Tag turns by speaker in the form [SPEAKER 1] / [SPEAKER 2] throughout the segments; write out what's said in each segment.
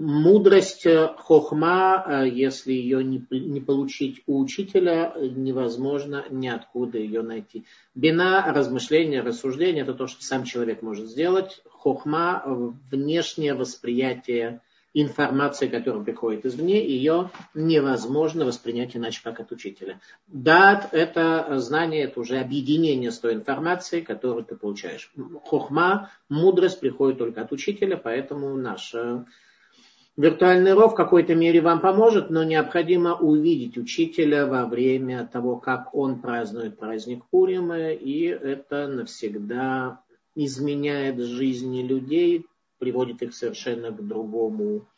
[SPEAKER 1] Мудрость э, хохма, э, если ее не, не получить у учителя, невозможно ниоткуда ее найти. Бина, размышление, рассуждение, это то, что сам человек может сделать. Хохма, внешнее восприятие информации, которая приходит извне, ее невозможно воспринять иначе, как от учителя. Дат – это знание, это уже объединение с той информацией, которую ты получаешь. Хохма, мудрость приходит только от учителя, поэтому наша Виртуальный ров в какой-то мере вам поможет, но необходимо увидеть учителя во время того, как он празднует праздник Пурима, и это навсегда изменяет жизни людей, приводит их совершенно к другому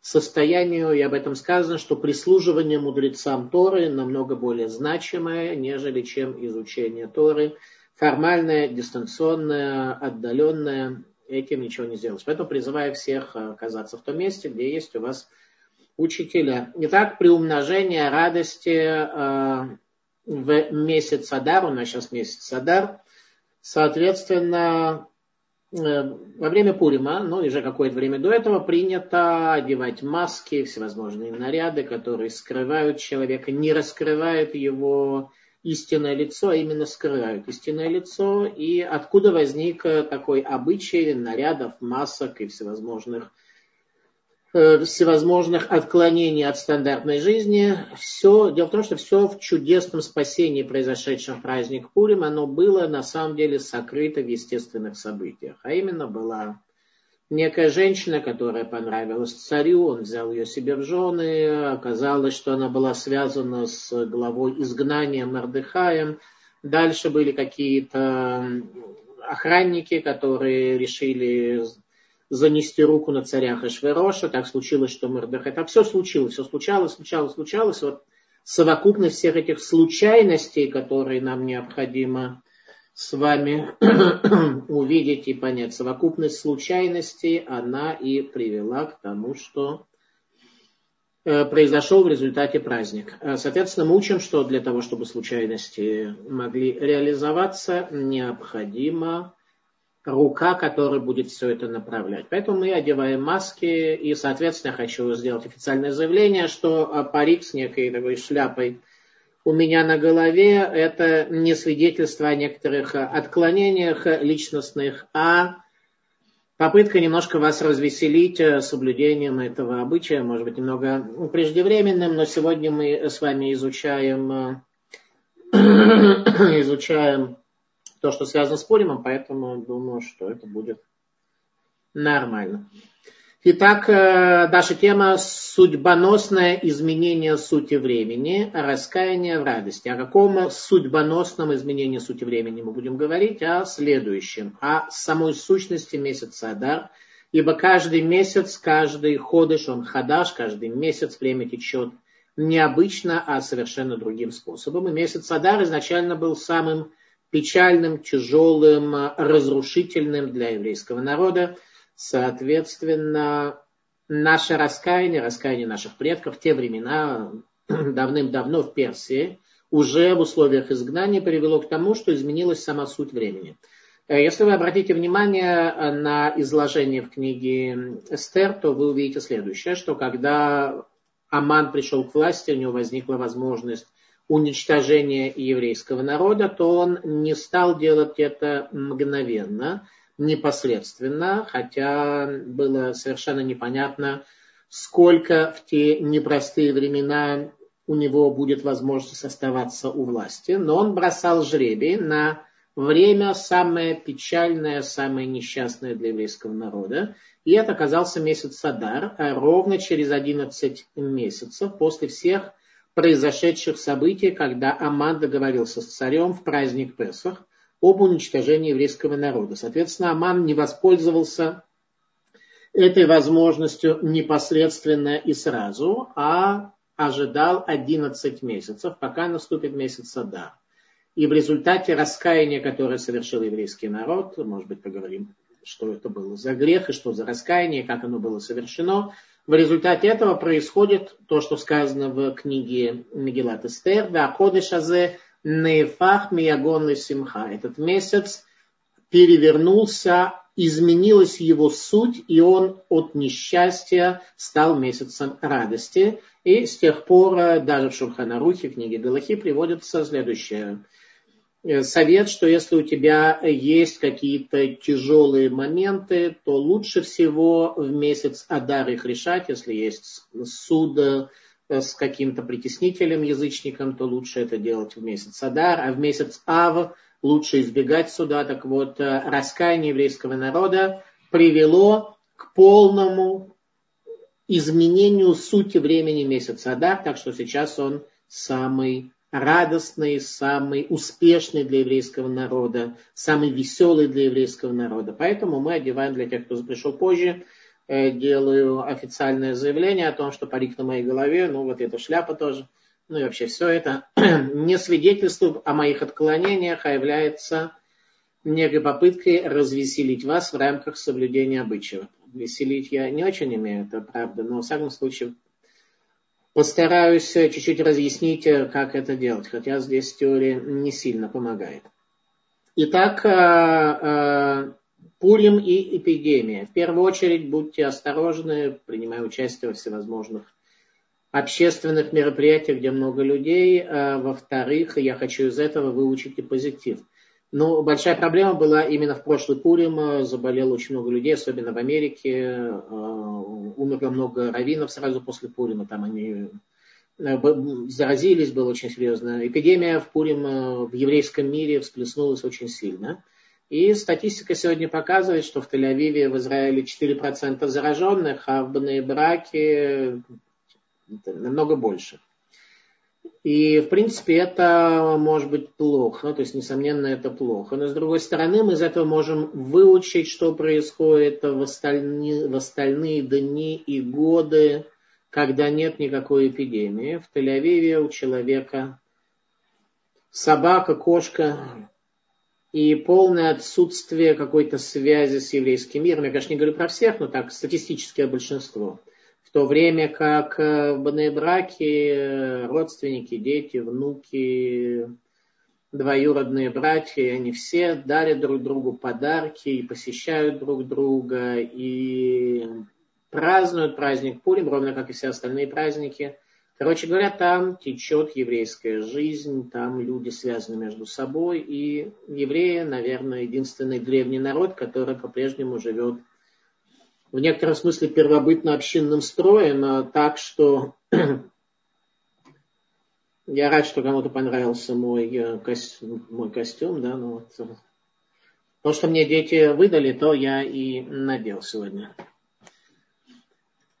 [SPEAKER 1] состоянию. И об этом сказано, что прислуживание мудрецам Торы намного более значимое, нежели чем изучение Торы. Формальное, дистанционное, отдаленное этим ничего не сделаешь. Поэтому призываю всех э, оказаться в том месте, где есть у вас учителя. Итак, при умножении радости э, в месяц Адар, у нас сейчас месяц Адар, соответственно, э, во время Пурима, ну и же какое-то время до этого, принято одевать маски, всевозможные наряды, которые скрывают человека, не раскрывают его истинное лицо, а именно скрывают истинное лицо, и откуда возник э, такой обычай нарядов, масок и всевозможных э, всевозможных отклонений от стандартной жизни. Все, дело в том, что все в чудесном спасении, произошедшем в праздник Пурим, оно было на самом деле сокрыто в естественных событиях. А именно была некая женщина, которая понравилась царю, он взял ее себе в жены, оказалось, что она была связана с главой изгнания Мордыхаем. Дальше были какие-то охранники, которые решили занести руку на царя Хашвероша. Так случилось, что Мордыхай... Так все случилось, все случалось, случалось, случалось. Вот совокупность всех этих случайностей, которые нам необходимо с вами увидеть и понять. Совокупность случайностей, она и привела к тому, что э, произошел в результате праздник. Э, соответственно, мы учим, что для того, чтобы случайности могли реализоваться, необходима рука, которая будет все это направлять. Поэтому мы одеваем маски, и, соответственно, хочу сделать официальное заявление, что э, парик с некой такой шляпой у меня на голове, это не свидетельство о некоторых отклонениях личностных, а попытка немножко вас развеселить соблюдением этого обычая, может быть, немного преждевременным, но сегодня мы с вами изучаем, изучаем то, что связано с Пуримом, поэтому думаю, что это будет нормально. Итак, э, наша тема – судьбоносное изменение сути времени, раскаяние в радости. О каком судьбоносном изменении сути времени мы будем говорить? О следующем, о самой сущности месяца Адар. Ибо каждый месяц, каждый ходыш, он хадаш, каждый месяц время течет необычно, а совершенно другим способом. И месяц Адар изначально был самым печальным, тяжелым, разрушительным для еврейского народа – Соответственно, наше раскаяние, раскаяние наших предков в те времена, давным-давно в Персии, уже в условиях изгнания привело к тому, что изменилась сама суть времени. Э, если вы обратите внимание на изложение в книге Эстер, то вы увидите следующее, что когда Аман пришел к власти, у него возникла возможность уничтожения еврейского народа, то он не стал делать это мгновенно, непосредственно, хотя было совершенно непонятно, сколько в те непростые времена у него будет возможность оставаться у власти. Но он бросал жребий на время самое печальное, самое несчастное для еврейского народа. И это оказался месяц Садар, а ровно через 11 месяцев после всех произошедших событий, когда Аман договорился с царем в праздник Песах – об уничтожении еврейского народа. Соответственно, Аман не воспользовался этой возможностью непосредственно и сразу, а ожидал 11 месяцев, пока наступит месяц Сада. И в результате раскаяния, которое совершил еврейский народ, может быть, поговорим, что это было за грех и что за раскаяние, как оно было совершено, в результате этого происходит то, что сказано в книге Мегилат Эстер, «Да ходешазе Нефах Миягон Симха. Этот месяц перевернулся изменилась его суть, и он от несчастья стал месяцем радости. И с тех пор э, даже в Шурханарухе, книге Галахи, приводится следующее. Э, совет, что если у тебя есть какие-то тяжелые моменты, то лучше всего в месяц Адар их решать, если есть суд э, с каким-то притеснителем, язычником, то лучше это делать в месяц Адар, а в месяц Ав лучше избегать суда. Так вот, э, раскаяние еврейского народа привело к полному изменению сути времени месяца Адар, так что сейчас он самый радостный, самый успешный для еврейского народа, самый веселый для еврейского народа. Поэтому мы одеваем для тех, кто пришел позже, э, делаю официальное заявление о том, что парик на моей голове, ну вот эта шляпа тоже – ну и вообще все это не свидетельствует о моих отклонениях, а является некой попыткой развеселить вас в рамках соблюдения обычаев. Веселить я не очень имею, это правда, но в всяком случае постараюсь чуть-чуть разъяснить, как это делать, хотя здесь теория не сильно помогает. Итак, Пурим и эпидемия. В первую очередь будьте осторожны, принимая участие во всевозможных общественных мероприятиях, где много людей. А, во-вторых, я хочу из этого выучить и позитив. Но большая проблема была именно в прошлый Пурим. Заболело очень много людей, особенно в Америке. А, умерло много раввинов сразу после Пурима. Там они э, заразились, было очень серьезно. Эпидемия в Пурим э, в еврейском мире всплеснулась очень сильно. И статистика сегодня показывает, что в Тель-Авиве, в Израиле 4% зараженных, а в Браке это намного больше. И, в принципе, это может быть плохо, то есть, несомненно, это плохо. Но, с другой стороны, мы из этого можем выучить, что происходит в остальные, в остальные дни и годы, когда нет никакой эпидемии. В Тель-Авиве у человека собака, кошка и полное отсутствие какой-то связи с еврейским миром. Я, конечно, не говорю про всех, но так статистическое большинство. В то время как э, в браке э, родственники, дети, внуки, двоюродные братья, они все дарят друг другу подарки и посещают друг друга и празднуют праздник Пурим, ровно как и все остальные праздники. Короче говоря, там течет еврейская жизнь, там люди связаны между собой, и евреи, наверное, единственный древний народ, который по-прежнему живет в некотором смысле первобытно-общинным строем, так что я рад, что кому-то понравился мой, э, мой костюм, да, ну вот. То, что мне дети выдали, то я и надел сегодня.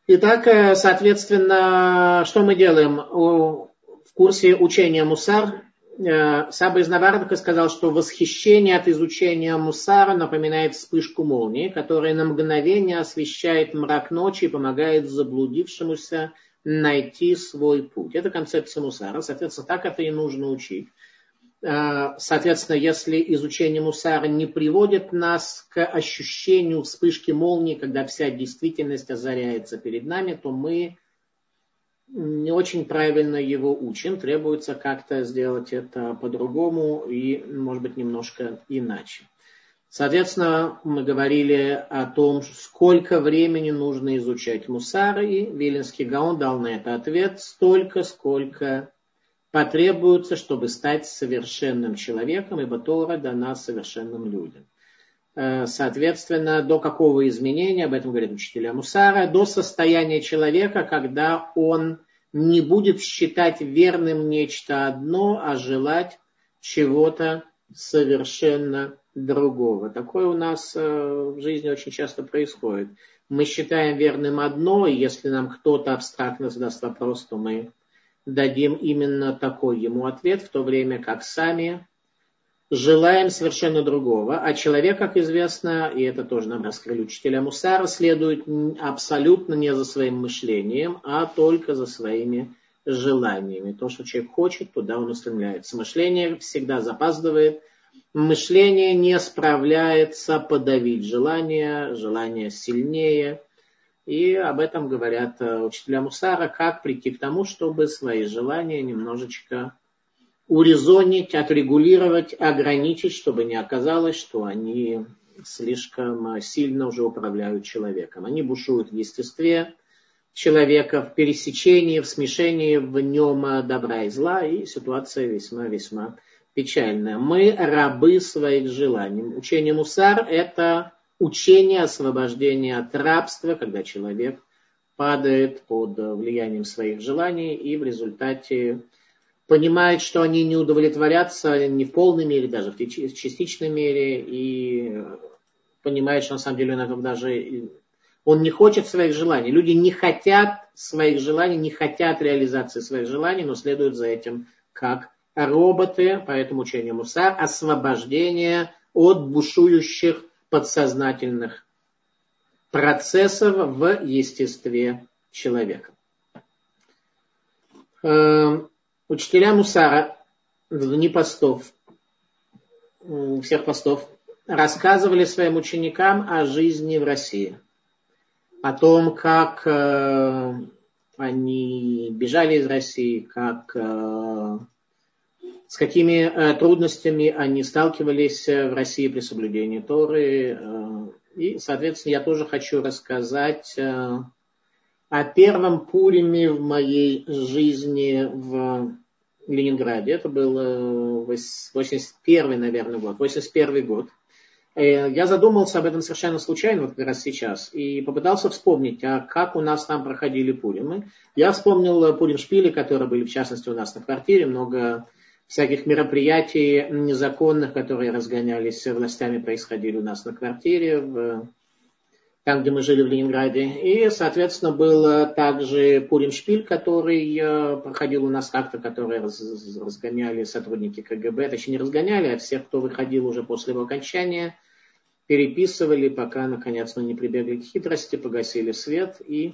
[SPEAKER 1] Итак, э, соответственно, что мы делаем? В курсе учения Мусар Э, Саба из Навардака сказал, что восхищение от изучения Мусара напоминает вспышку молнии, которая на мгновение освещает мрак ночи и помогает заблудившемуся найти свой путь. Это концепция Мусара. Соответственно, так это и нужно учить. Э, соответственно, если изучение Мусара не приводит нас к ощущению вспышки молнии, когда вся действительность озаряется перед нами, то мы не очень правильно его учим, требуется как-то сделать это по-другому и, может быть, немножко иначе. Соответственно, мы говорили о том, сколько времени нужно изучать мусар, и Виленский Гаон дал на это ответ столько, сколько потребуется, чтобы стать совершенным человеком, ибо Тора дана совершенным людям. Э, соответственно, до какого изменения, об этом говорят учителя Мусара, до состояния человека, когда он не будет считать верным нечто одно, а желать чего-то совершенно другого. Такое у нас э, в жизни очень часто происходит. Мы считаем верным одно, и если нам кто-то абстрактно задаст вопрос, то мы дадим именно такой ему ответ, в то время как сами желаем совершенно другого. А человек, как известно, и это тоже нам раскрыли учителя Мусара, следует абсолютно не за своим мышлением, а только за своими желаниями. То, что человек хочет, туда он устремляется. Мышление всегда запаздывает. Мышление не справляется подавить желание, желание сильнее. И об этом говорят э, учителя Мусара, как прийти к тому, чтобы свои желания немножечко урезонить, отрегулировать, ограничить, чтобы не оказалось, что они слишком сильно уже управляют человеком. Они бушуют в естестве человека, в пересечении, в смешении в нем добра и зла, и ситуация весьма-весьма печальная. Мы рабы своих желаний. Учение Мусар – это учение освобождения от рабства, когда человек падает под влиянием своих желаний и в результате понимает, что они не удовлетворятся не в полной мере, даже в частичной мере, и понимает, что на самом деле он даже он не хочет своих желаний. Люди не хотят своих желаний, не хотят реализации своих желаний, но следуют за этим как роботы, поэтому учение Мусар, освобождение от бушующих подсознательных процессов в естестве человека. Эм, учителя Мусара в дни постов, всех постов, рассказывали своим ученикам о жизни в России – о том, как э, они бежали из России, как, э, с какими э, трудностями они сталкивались в России при соблюдении Торы. Э, и, соответственно, я тоже хочу рассказать э, о первом Пуриме в моей жизни в Ленинграде. Это был 81 наверное, год, 81 год. Э, я задумался об этом совершенно случайно, вот как раз сейчас, и попытался вспомнить, а как у нас там проходили пуримы. Я вспомнил пурим шпили, которые были, в частности, у нас на квартире, много всяких мероприятий незаконных, которые разгонялись властями, происходили у нас на квартире, в, там, где мы жили в Ленинграде. И, соответственно, был также Пурим Шпиль, который э, проходил у нас как-то, который разгоняли сотрудники КГБ, точнее не разгоняли, а всех, кто выходил уже после его окончания – переписывали, пока наконец мы не прибегли к хитрости, погасили свет и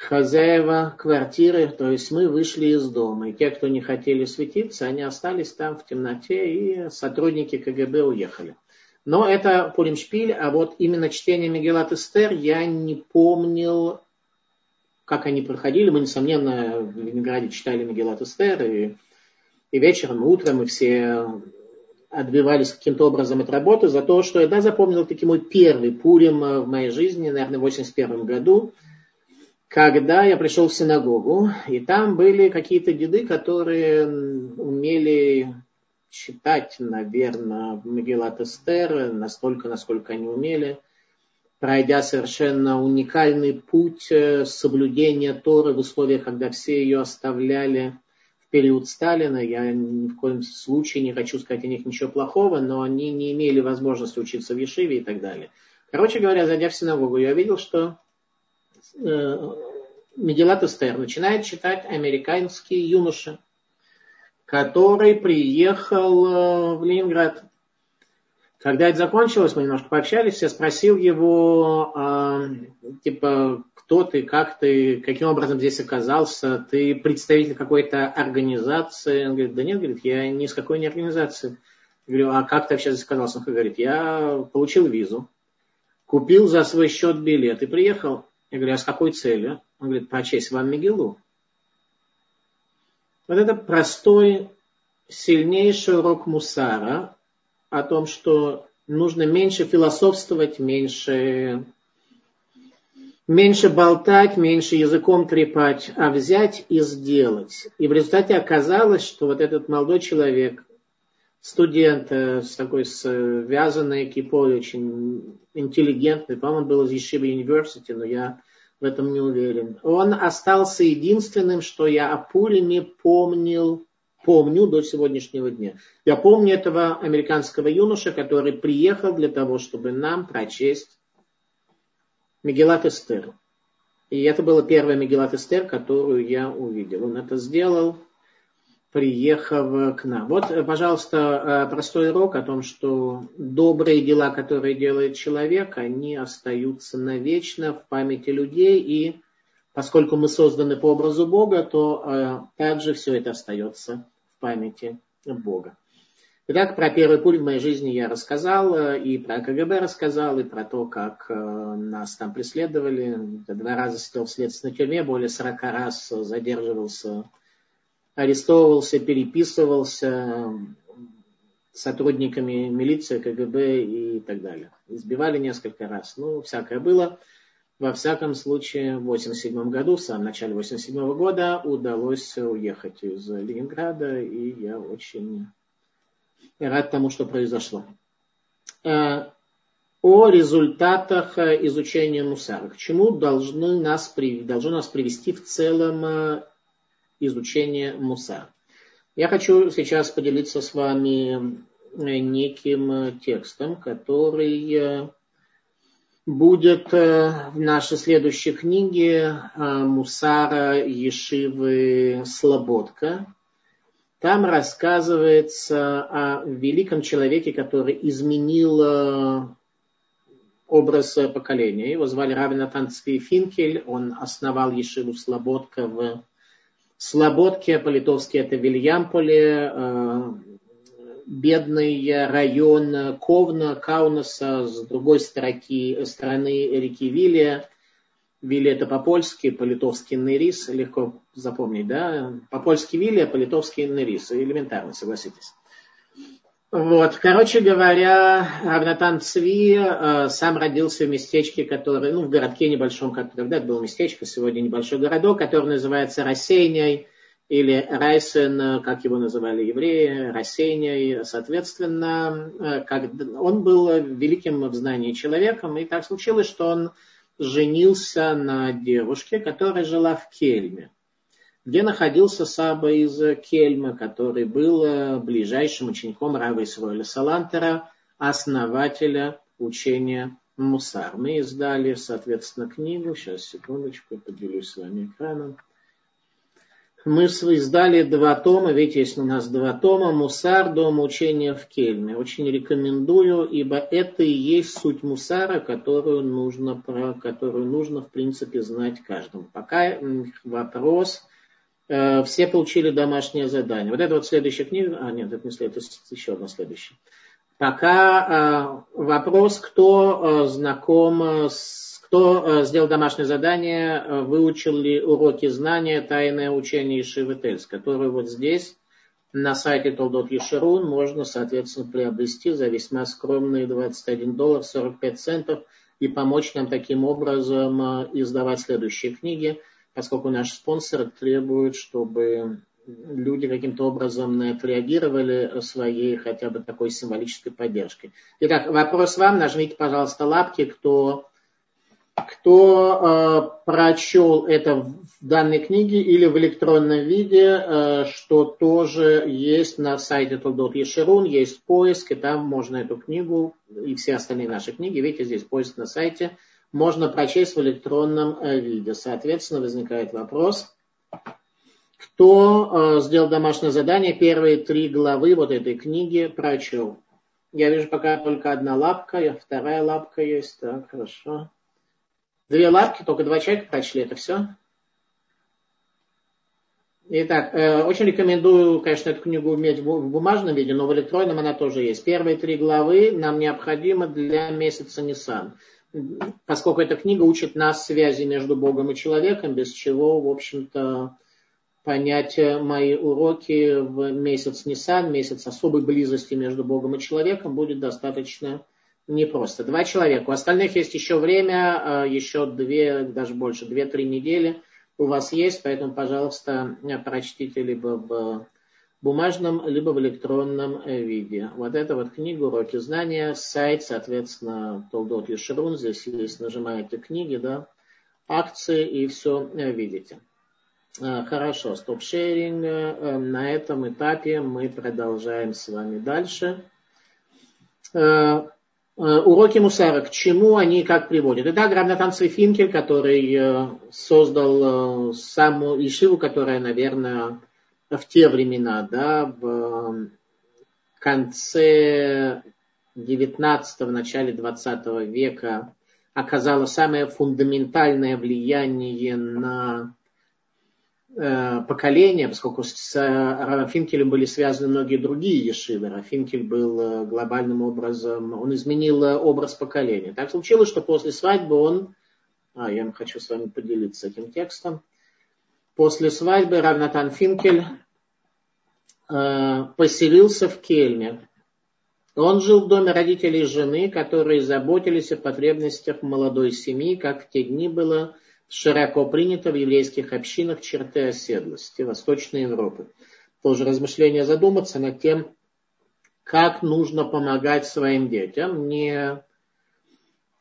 [SPEAKER 1] хозяева квартиры, то есть мы вышли из дома. И те, кто не хотели светиться, они остались там в темноте, и сотрудники КГБ уехали. Но это Пуримшпиль, а вот именно чтение Мегелат Эстер я не помнил, как они проходили. Мы, несомненно, в Ленинграде читали Мегелат Эстер, и, и вечером, и утром, и все отбивались каким-то образом от работы за то, что я да, запомнил таки мой первый Пурим в моей жизни, наверное, в 81 году, когда я пришел в синагогу, и там были какие-то деды, которые умели читать, наверное, Мегелат Эстер настолько, насколько они умели, пройдя совершенно уникальный путь э, соблюдения Торы в условиях, когда все ее оставляли – период Сталина, я ни в коем случае не хочу сказать о них ничего плохого, но они не имели возможности учиться в Ешиве и так далее. Короче говоря, зайдя в синагогу, я видел, что э, Медилат Эстер начинает читать американский юноша, который приехал э, в Ленинград. Когда это закончилось, мы немножко пообщались, я спросил его, э, типа, кто ты, как ты, каким образом здесь оказался, ты представитель какой-то организации. Он говорит, да нет, говорит, я ни с какой не организации. Я говорю, а как ты вообще здесь оказался? Он говорит, я получил визу, купил за свой счет билет и приехал. Я говорю, а с какой целью? Он говорит, прочесть вам Мигелу. Вот это простой, сильнейший урок Мусара о том, что нужно меньше философствовать, меньше меньше болтать, меньше языком трепать, а взять и сделать. И в результате оказалось, что вот этот молодой человек, студент э, с такой связанной кипой, очень интеллигентный, по-моему, был из Ешива University, но я в этом не уверен. Он остался единственным, что я о Пулеме помнил, помню до сегодняшнего дня. Я помню этого американского юноша, который приехал для того, чтобы нам прочесть Мегелат Эстер. И это была первая Мегелат Эстер, которую я увидел. Он это сделал, приехав к нам. Вот, пожалуйста, простой урок о том, что добрые дела, которые делает человек, они остаются навечно в памяти людей. И поскольку мы созданы по образу Бога, то э, также все это остается в памяти Бога. Итак, про первый пуль в моей жизни я рассказал, э, и про КГБ рассказал, и про то, как э, нас там преследовали. Два раза сидел в следственной тюрьме, более 40 раз задерживался, арестовывался, переписывался. сотрудниками милиции, КГБ и так далее. Избивали несколько раз. Ну, всякое было. Во всяком случае, в 1987 году, в самом начале 1987 года, удалось уехать из Ленинграда, и я очень рад тому, что произошло. Э, о результатах изучения мусара. К чему должны нас, должно нас привести в целом э, изучение мусара? Я хочу сейчас поделиться с вами э, неким текстом, который будет э, в нашей следующей книге э, Мусара Ешивы Слободка. Там рассказывается о великом человеке, который изменил э, образ поколения. Его звали Равинатан Финкель. Он основал Ешиву Слободка в Слободке, по-литовски это Вильямполе, бедный район Ковна, Каунаса с другой строки, стороны реки Вилия. Вилия это по-польски, по-литовски Нерис, легко запомнить, да? По-польски Вилия, по-литовски Нерис, элементарно, согласитесь. Вот, короче говоря, Равнатан Цви э, сам родился в местечке, которое, ну, в городке небольшом, как тогда это было местечко, сегодня небольшой городок, который называется Рассеянией или Райсен, как его называли евреи, Рассеяний, соответственно, э, как, он был великим в знании человеком, и так случилось, что он женился на девушке, которая жила в Кельме, где находился Саба из Кельма, который был э, ближайшим учеником Рава Исроэля Салантера, основателя учения Мусар. Мы издали, соответственно, книгу, сейчас, секундочку, поделюсь с вами экраном. Мы издали два тома, видите, есть у нас два тома, Мусар, Дом учения в Кельме. Очень рекомендую, ибо это и есть суть Мусара, которую нужно, про, которую нужно в принципе знать каждому. Пока вопрос, все получили домашнее задание. Вот это вот следующая книга, а нет, это не следует, это еще одна следующая. Пока э, вопрос, кто э, знаком кто э, сделал домашнее задание, э, выучил ли уроки знания, тайное учение Ишивы Тельс, которые вот здесь на сайте Толдот Ешерун можно, соответственно, приобрести за весьма скромные 21 доллар 45 центов и помочь нам таким образом э, издавать следующие книги, поскольку наш спонсор требует, чтобы люди каким-то образом отреагировали своей хотя бы такой символической поддержкой. Итак, вопрос вам. Нажмите, пожалуйста, лапки, кто кто э, прочел это в данной книге или в электронном виде, э, что тоже есть на сайте Толдот Ешерун, есть поиск, и там можно эту книгу и все остальные наши книги, видите, здесь поиск на сайте, можно прочесть в электронном э, виде. Соответственно, возникает вопрос, кто э, сделал домашнее задание, первые три главы вот этой книги прочел. Я вижу пока только одна лапка, вторая лапка есть, так, хорошо. Две лапки, только два человека прочли, это все. Итак, э, очень рекомендую, конечно, эту книгу иметь в бумажном виде, но в электронном она тоже есть. Первые три главы нам необходимы для месяца Nissan. Поскольку эта книга учит нас связи между Богом и человеком, без чего, в общем-то, понять мои уроки в месяц Nissan, месяц особой близости между Богом и человеком, будет достаточно непросто. Два человека. У остальных есть еще время, э, еще две, даже больше, две-три недели у вас есть, поэтому, пожалуйста, прочтите либо в бумажном, либо в электронном э, виде. Вот это вот книга «Уроки знания», сайт, соответственно, Толдот Ешерун, здесь есть, нажимаете книги, да, акции и все э, видите. Хорошо, стоп-шеринг. На этом этапе мы продолжаем с вами дальше. Э, уроки Мусара, к чему они как приводят. Итак, Равнатан Финкель, который э, создал э, саму Ишиву, которая, наверное, в те времена, да, в конце 19 начале 20 века оказала самое фундаментальное влияние на Э, поколения, поскольку с Рафинкелем были связаны многие другие ешивы. Рафинкель был э, глобальным образом, он изменил э, образ поколения. Так случилось, что после свадьбы он, а, я хочу с вами поделиться этим текстом, после свадьбы Равнатан Финкель поселился в Кельме. Он жил в доме родителей жены, которые заботились о потребностях молодой семьи, как в те дни было широко принято в еврейских общинах черты оседлости Восточной Европы. Тоже размышление задуматься над тем, как нужно помогать своим детям, не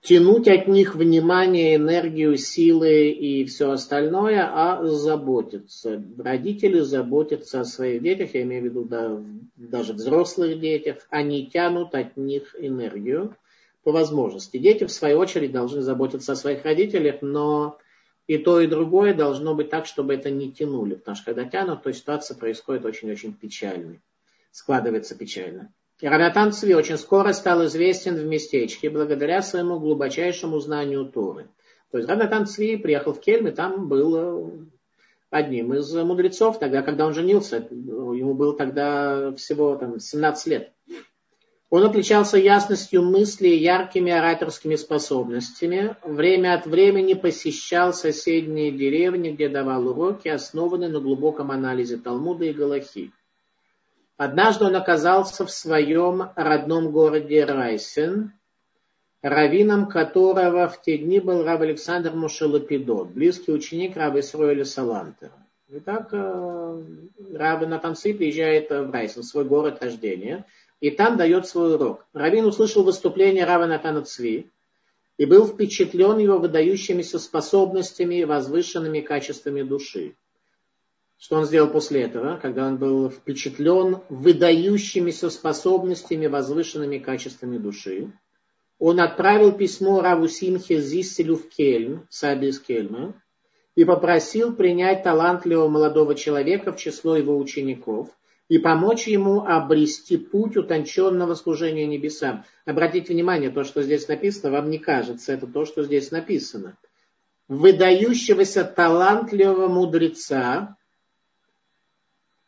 [SPEAKER 1] тянуть от них внимание, энергию, силы и все остальное, а заботиться. Родители заботятся о своих детях, я имею в виду да, даже взрослых детях, они тянут от них энергию по возможности. Дети, в свою очередь, должны заботиться о своих родителях, но и то, и другое должно быть так, чтобы это не тянули. Потому что когда тянут, то ситуация происходит очень-очень печальной. Складывается печально. И Равнатан Цви очень скоро стал известен в местечке благодаря своему глубочайшему знанию Торы. То есть Равнатан Цви приехал в Кельм, и там был э, одним из мудрецов, тогда, когда он женился. Ему было тогда всего там, 17 лет. Он отличался ясностью мысли и яркими ораторскими способностями. Время от времени посещал соседние деревни, где давал уроки, основанные на глубоком анализе Талмуда и Галахи. Однажды он оказался в своем родном городе Райсен, раввином которого в те дни был раб Александр Мушелапидот, близкий ученик раба Исроэля Салантера. Итак, э, раб Натанцы приезжает в Райсен, свой город рождения, и там дает свой урок. Равин услышал выступление раба Натана Цви и был впечатлен его выдающимися способностями и возвышенными качествами души. Что он сделал после этого, когда он был впечатлен выдающимися способностями, возвышенными качествами души? Он отправил письмо Раву Симхе Зисселю в Кельм, Саби из Кельма, и попросил принять талантливого молодого человека в число его учеников и помочь ему обрести путь утонченного служения небесам. Обратите внимание, то, что здесь написано, вам не кажется, это то, что здесь написано. Выдающегося талантливого мудреца,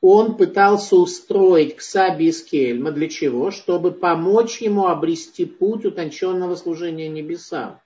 [SPEAKER 1] он пытался устроить к Саби из Кельма. Для чего? Чтобы помочь ему обрести путь утонченного служения небесам.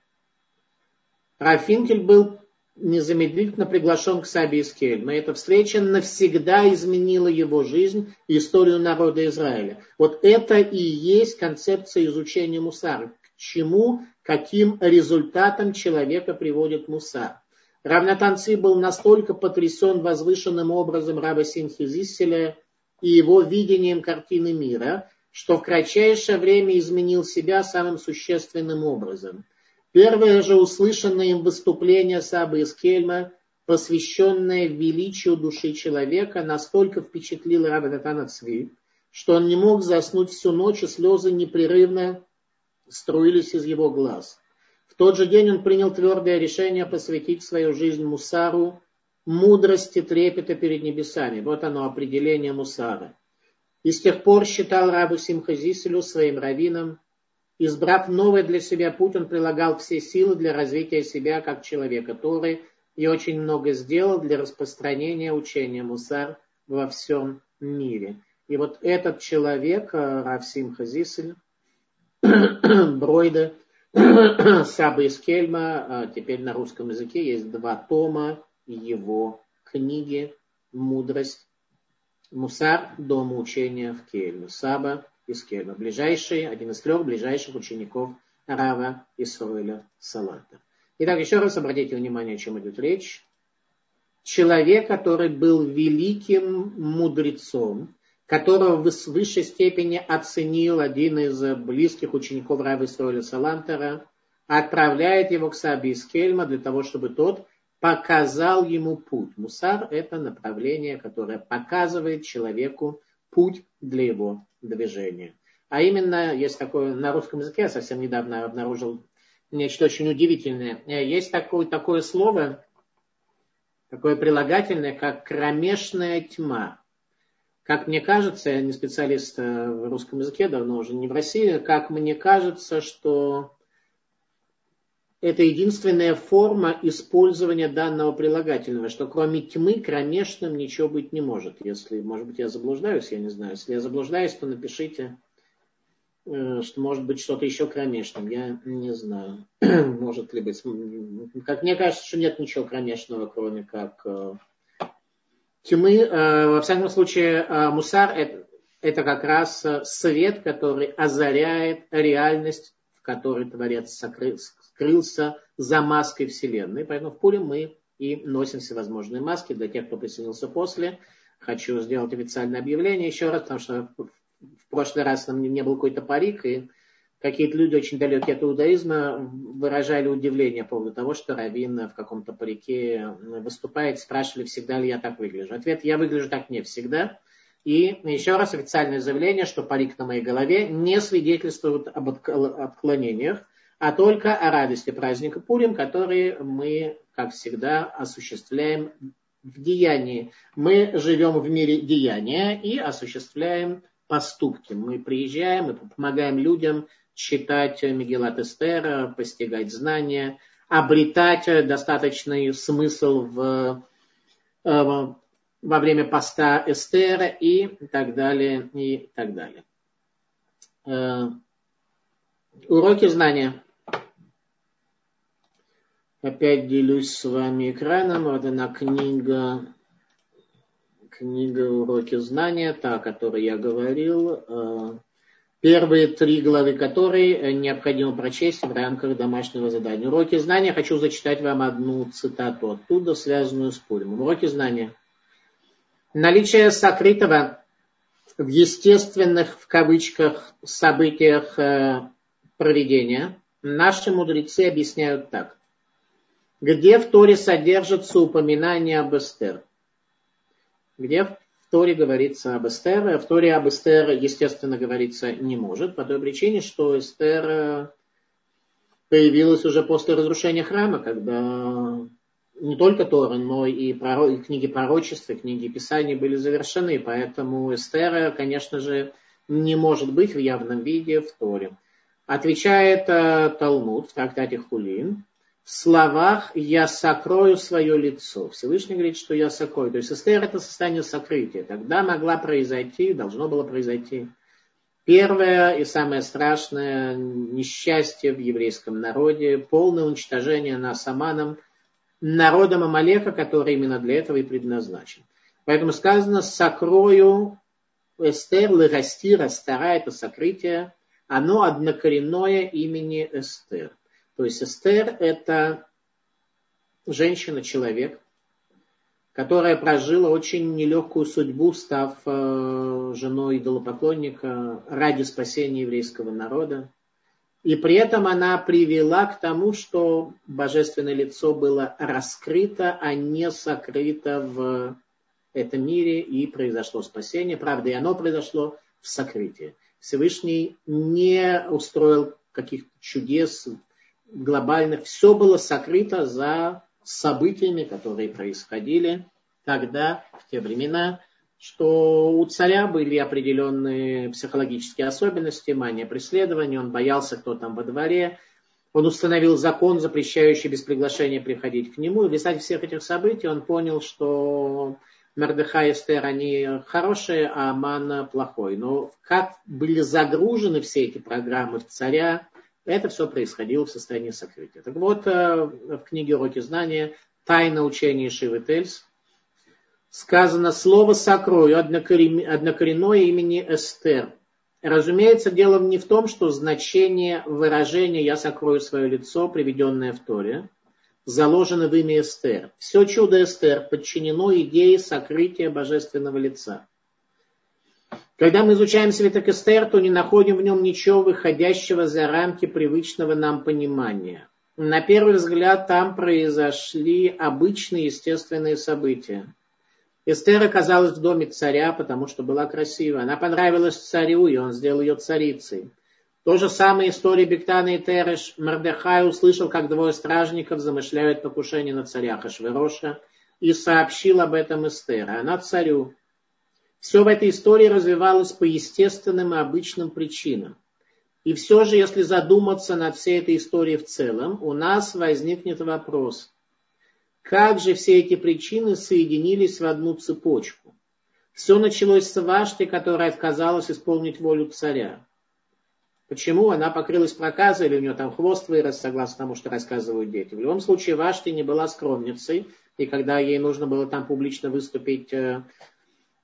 [SPEAKER 1] Рафинкель был незамедлительно приглашен к Саби из Кельма. Эта встреча навсегда изменила его жизнь и историю народа Израиля. Вот это и есть концепция изучения мусара. К чему, каким результатам человека приводит мусар. Равнатанци был настолько потрясен возвышенным образом раба Симхи Зисселя и его видением картины мира, что в кратчайшее время изменил себя самым существенным образом. Первое же услышанное им выступление Сабы из Кельма, посвященное величию души человека, настолько впечатлило раба Натана Цви, что он не мог заснуть всю ночь, и слезы непрерывно струились из его глаз тот же день он принял твердое решение посвятить свою жизнь мусару, мудрости трепета перед небесами. Вот оно, определение мусара. И с тех пор считал рабу Симхазиселю своим раввином. Избрав новый для себя путь, он прилагал все силы для развития себя как человека Торы и очень много сделал для распространения учения мусар во всем мире. И вот этот человек, э, Рав Симхазисель, Бройда, Саба из Кельма, а, теперь на русском языке есть два тома его книги «Мудрость», «Мусар. Дом учения в Кельме». Саба из Кельма. Ближайший, один из трех ближайших учеников Рава Исруэля Салата. Итак, еще раз обратите внимание, о чем идет речь. Человек, который был великим мудрецом, которого в высшей степени оценил один из близких учеников Раба Исроиля Салантера, отправляет его к Саби из Кельма для того, чтобы тот показал ему путь. Мусар – это направление, которое показывает человеку путь для его движения. А именно, есть такое, на русском языке я совсем недавно обнаружил нечто очень удивительное. Есть такое, такое слово, такое прилагательное, как кромешная тьма. Как мне кажется, я не специалист э, в русском языке, давно уже не в России, как мне кажется, что это единственная форма использования данного прилагательного, что кроме тьмы кромешным ничего быть не может. Если, может быть, я заблуждаюсь, я не знаю. Если я заблуждаюсь, то напишите, э, что может быть что-то еще кромешным. Я не знаю. может ли быть. Как мне кажется, что нет ничего кромешного, кроме как тьмы, э, во всяком случае, э, мусар это, как раз э, свет, который озаряет реальность, в которой Творец скрылся за маской Вселенной. Поэтому в Пурим мы и носим всевозможные маски. Для тех, кто присоединился после, хочу сделать официальное объявление еще раз, потому что в прошлый раз нам не был какой-то парик, и какие-то люди очень далекие от иудаизма выражали удивление по поводу того, что Равин в каком-то парике выступает, спрашивали, всегда ли я так выгляжу. Ответ, я выгляжу так не всегда. И еще раз официальное заявление, что парик на моей голове не свидетельствует об отклонениях, а только о радости праздника Пурим, который мы, как всегда, осуществляем в деянии. Мы живем в мире деяния и осуществляем поступки. Мы приезжаем и помогаем людям читать Мегелат Эстера, постигать знания, обретать достаточный смысл в, э, во время поста Эстера и так далее, и так далее. Э, уроки знания. Опять делюсь с вами экраном. Вот она книга, книга «Уроки знания», та, о которой я говорил. Э, первые три главы которой необходимо прочесть в рамках домашнего задания. Уроки знания. Хочу зачитать вам одну цитату оттуда, связанную с Пуримом. Уроки знания. Наличие сокрытого в естественных, в кавычках, событиях э, проведения наши мудрецы объясняют так где в Торе содержится упоминание об Эстер? Где в Торе говорится об Эстер? А в Торе об Эстер, естественно, говориться не может, по той причине, что Эстер э, появилась уже после разрушения храма, когда не только Тора, но и, проро... и книги пророчества, книги Писаний были завершены, поэтому Эстер, конечно же, не может быть в явном виде в Торе. Отвечает э, Талмуд в трактате Хулин, словах «я сокрою свое лицо». Всевышний говорит, что я сокрою. То есть Эстер это состояние сокрытия. Тогда могла произойти, должно было произойти первое и самое страшное несчастье в еврейском народе, полное уничтожение нас Аманом, народом Амалека, который именно для этого и предназначен. Поэтому сказано «сокрою Эстер, лырасти, растара» это сокрытие, оно однокоренное имени Эстер. То есть Эстер – это женщина-человек, которая прожила очень нелегкую судьбу, став э, женой идолопоклонника ради спасения еврейского народа. И при этом она привела к тому, что божественное лицо было раскрыто, а не сокрыто в этом мире, и произошло спасение. Правда, и оно произошло в сокрытии. Всевышний не устроил каких-то чудес, глобальных, все было сокрыто за событиями, которые происходили тогда, в те времена, что у царя были определенные психологические особенности, мания преследования, он боялся, кто там во дворе, он установил закон, запрещающий без приглашения приходить к нему, и в результате всех этих событий он понял, что Мердыха и Эстер, они хорошие, а Аман плохой. Но как были загружены все эти программы в царя, это все происходило в состоянии сокрытия. Так вот, э, в книге «Уроки знания» «Тайна учения Шивы Тельс» сказано слово «сокрою» однокоренное имени Эстер. Разумеется, дело не в том, что значение выражения «я сокрою свое лицо», приведенное в Торе, заложено в имя Эстер. Все чудо Эстер подчинено идее сокрытия божественного лица. Когда мы изучаем свиток Эстер, то не находим в нем ничего выходящего за рамки привычного нам понимания. На первый взгляд там произошли обычные естественные события. Эстер оказалась в доме царя, потому что была красива. Она понравилась царю, и он сделал ее царицей. То же самое история Бектана и Тереш. Мордехай услышал, как двое стражников замышляют покушение на царя Хашвероша, и сообщил об этом Эстер. Она царю. Все в этой истории развивалось по естественным и обычным причинам. И все же, если задуматься над всей этой историей в целом, у нас возникнет вопрос, как же все эти причины соединились в одну цепочку? Все началось с Вашты, которая отказалась исполнить волю царя. Почему? Она покрылась проказой, или у нее там хвост вырос, согласно тому, что рассказывают дети. В любом случае, Вашты не была скромницей, и когда ей нужно было там публично выступить э,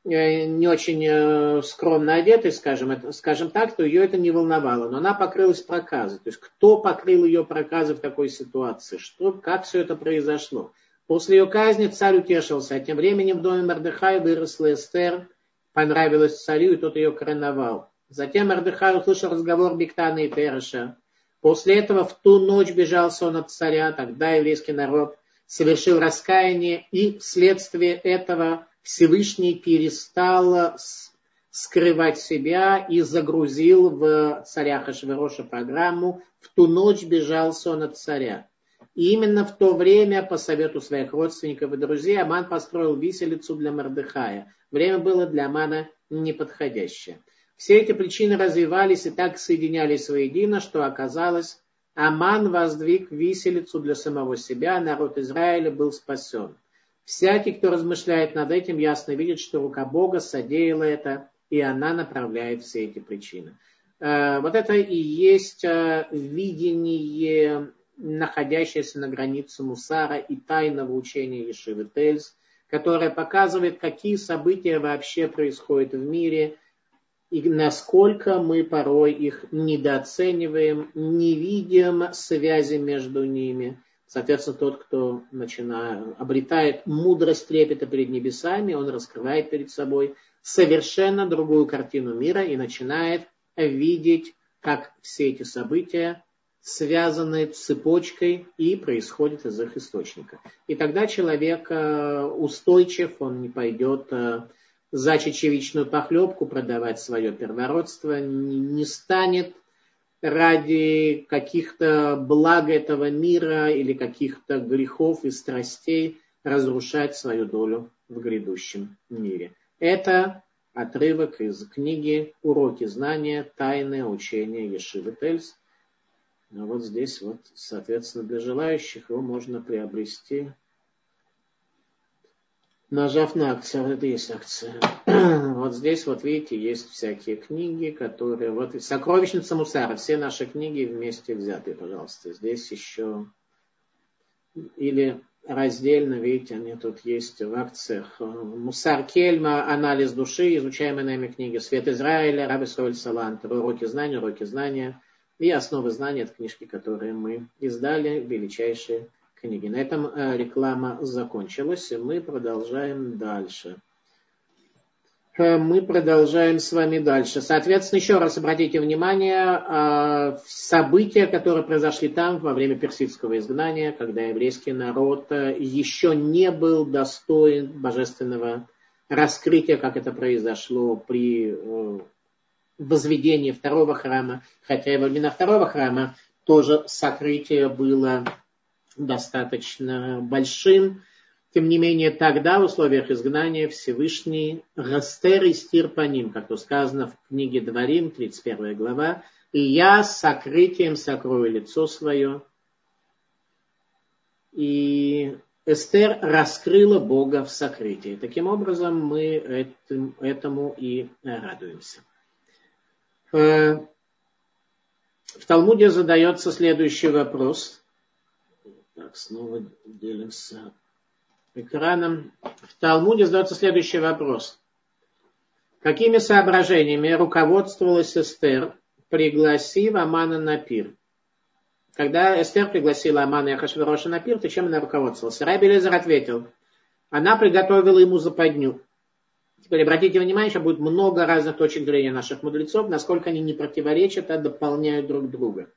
[SPEAKER 1] не очень э, скромно одетой, скажем, скажем так, то ее это не волновало. Но она покрылась проказой. То есть кто покрыл ее проказой в такой ситуации? Что, как все это произошло? После ее казни царь утешился. А тем временем в доме Мордыхая выросла Эстер, понравилась царю, и тот ее короновал. Затем Мордыхай услышал разговор Биктана и Тереша. После этого в ту ночь бежался он от царя, тогда еврейский народ совершил раскаяние, и вследствие этого Всевышний перестал скрывать себя и загрузил в царя Хашвироша программу. В ту ночь бежался он от царя. И именно в то время, по совету своих родственников и друзей, Аман построил виселицу для Мордыхая. Время было для Амана неподходящее. Все эти причины развивались и так соединялись воедино, что оказалось, Аман воздвиг виселицу для самого себя, народ Израиля был спасен. Всякий, кто размышляет над этим, ясно видит, что рука Бога содеяла это, и она направляет все эти причины. Э, вот это и есть э, видение, находящееся на границе Мусара и тайного учения Ешивы Тельс, которое показывает, какие события вообще происходят в мире, и насколько мы порой их недооцениваем, не видим связи между ними. Соответственно, тот, кто начинает, обретает мудрость трепета перед небесами, он раскрывает перед собой совершенно другую картину мира и начинает видеть, как все эти события связаны цепочкой и происходят из их источника. И тогда человек э, устойчив, он не пойдет э, за чечевичную похлебку продавать свое первородство, не станет ради каких-то благ этого мира или каких-то грехов и страстей разрушать свою долю в грядущем мире. Это отрывок из книги «Уроки знания. Тайное учение Ешивы Тельс». А вот здесь вот, соответственно, для желающих его можно приобрести нажав на акцию, вот это есть акция. вот здесь вот видите, есть всякие книги, которые... Вот Сокровищница Мусара, все наши книги вместе взяты, пожалуйста. Здесь еще... Или раздельно, видите, они тут есть в акциях. Мусар Кельма, анализ души, изучаемые нами книги. Свет Израиля, Раби Соль Салант, уроки знания, уроки знания. И основы знания, это книжки, которые мы издали, величайшие книги. На этом э, реклама закончилась, и мы продолжаем дальше. Э, мы продолжаем с вами дальше. Соответственно, еще раз обратите внимание, э, события, которые произошли там во время персидского изгнания, когда еврейский народ еще не был достоин божественного раскрытия, как это произошло при возведении второго храма, хотя и во времена второго храма тоже сокрытие было достаточно большим. Тем не менее, тогда в условиях изгнания Всевышний растер и стир по ним, как то сказано в книге Дворим, 31 глава, и я с сокрытием сокрою лицо свое. И Эстер раскрыла Бога в сокрытии. Таким образом, мы этим, этому и радуемся. Э, в Талмуде задается следующий вопрос. Так, снова делимся экраном. В Талмуде задается следующий вопрос. Какими соображениями руководствовалась Эстер, пригласив Амана на пир? Когда Эстер пригласила Амана и Ахашвироша на пир, то чем она руководствовалась? Раби Лезер ответил, она приготовила ему западню. Теперь обратите внимание, что будет много разных точек зрения наших мудрецов, насколько они не противоречат, а дополняют друг друга.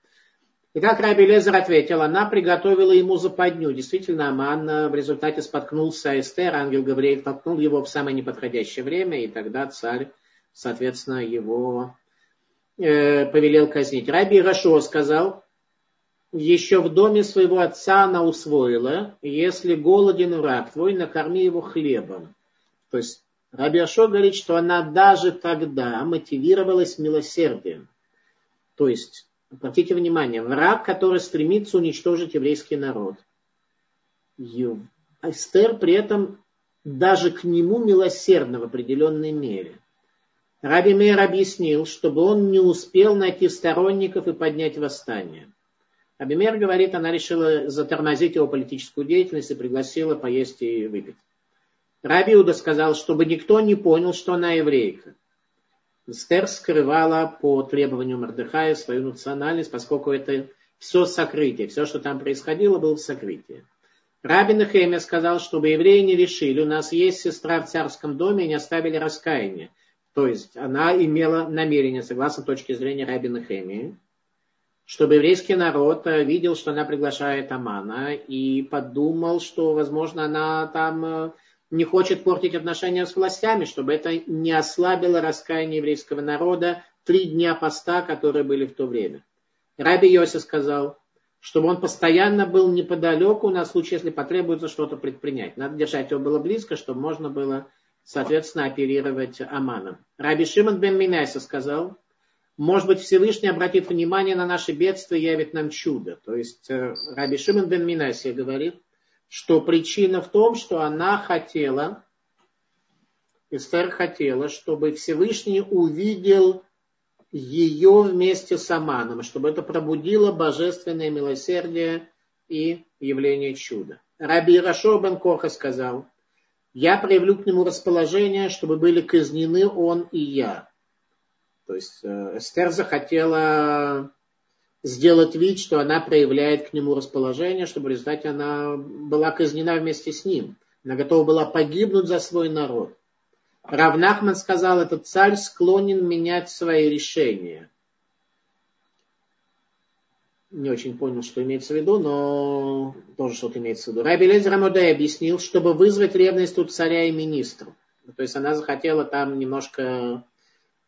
[SPEAKER 1] И как Раби Лезер ответил, она приготовила ему западню. Действительно, Аман э, в результате споткнулся Эстер, ангел Гавриэль толкнул его в самое неподходящее время, и тогда царь, соответственно, его э, повелел казнить. Раби Рашо сказал, еще в доме своего отца она усвоила, если голоден враг твой, накорми его хлебом. То есть Раби Ашо говорит, что она даже тогда мотивировалась милосердием. То есть Обратите внимание, враг, который стремится уничтожить еврейский народ. Эстер при этом даже к нему милосердно в определенной мере. Раби Мейер объяснил, чтобы он не успел найти сторонников и поднять восстание. Раби Мейер говорит, она решила затормозить его политическую деятельность и пригласила поесть и выпить. Раби Иуда сказал, чтобы никто не понял, что она еврейка. Эстер скрывала по требованию Мордыхая свою национальность, поскольку это все сокрытие, все, что там происходило, было в сокрытии. Рабин Нехемия сказал, чтобы евреи не решили, у нас есть сестра в царском доме и не оставили раскаяния. То есть она имела намерение, согласно точке зрения Рабина Нехемии, чтобы еврейский народ э, видел, что она приглашает Амана и подумал, что, возможно, она там э, не хочет портить отношения с властями, чтобы это не ослабило раскаяние еврейского народа три дня поста, которые были в то время. Раби Йоси сказал, чтобы он постоянно был неподалеку на случай, если потребуется что-то предпринять. Надо держать его было близко, чтобы можно было, соответственно, оперировать Аманом. Раби Шимон бен Минайса сказал, может быть, Всевышний обратит внимание на наши бедствия и явит нам чудо. То есть э, Раби Шимон бен Минайса говорит, что причина в том, что она хотела, Эстер хотела, чтобы Всевышний увидел ее вместе с Аманом, чтобы это пробудило божественное милосердие и явление чуда. Раби Рашо бен Коха сказал, я проявлю к нему расположение, чтобы были казнены он и я. То есть э, Эстер захотела сделать вид, что она проявляет к нему расположение, чтобы в результате она была казнена вместе с ним. Она готова была погибнуть за свой народ. Равнахман сказал, этот царь склонен менять свои решения. Не очень понял, что имеется в виду, но тоже что-то имеется в виду. Раби Лезер Амодей объяснил, чтобы вызвать ревность у царя и министра. То есть она захотела там немножко,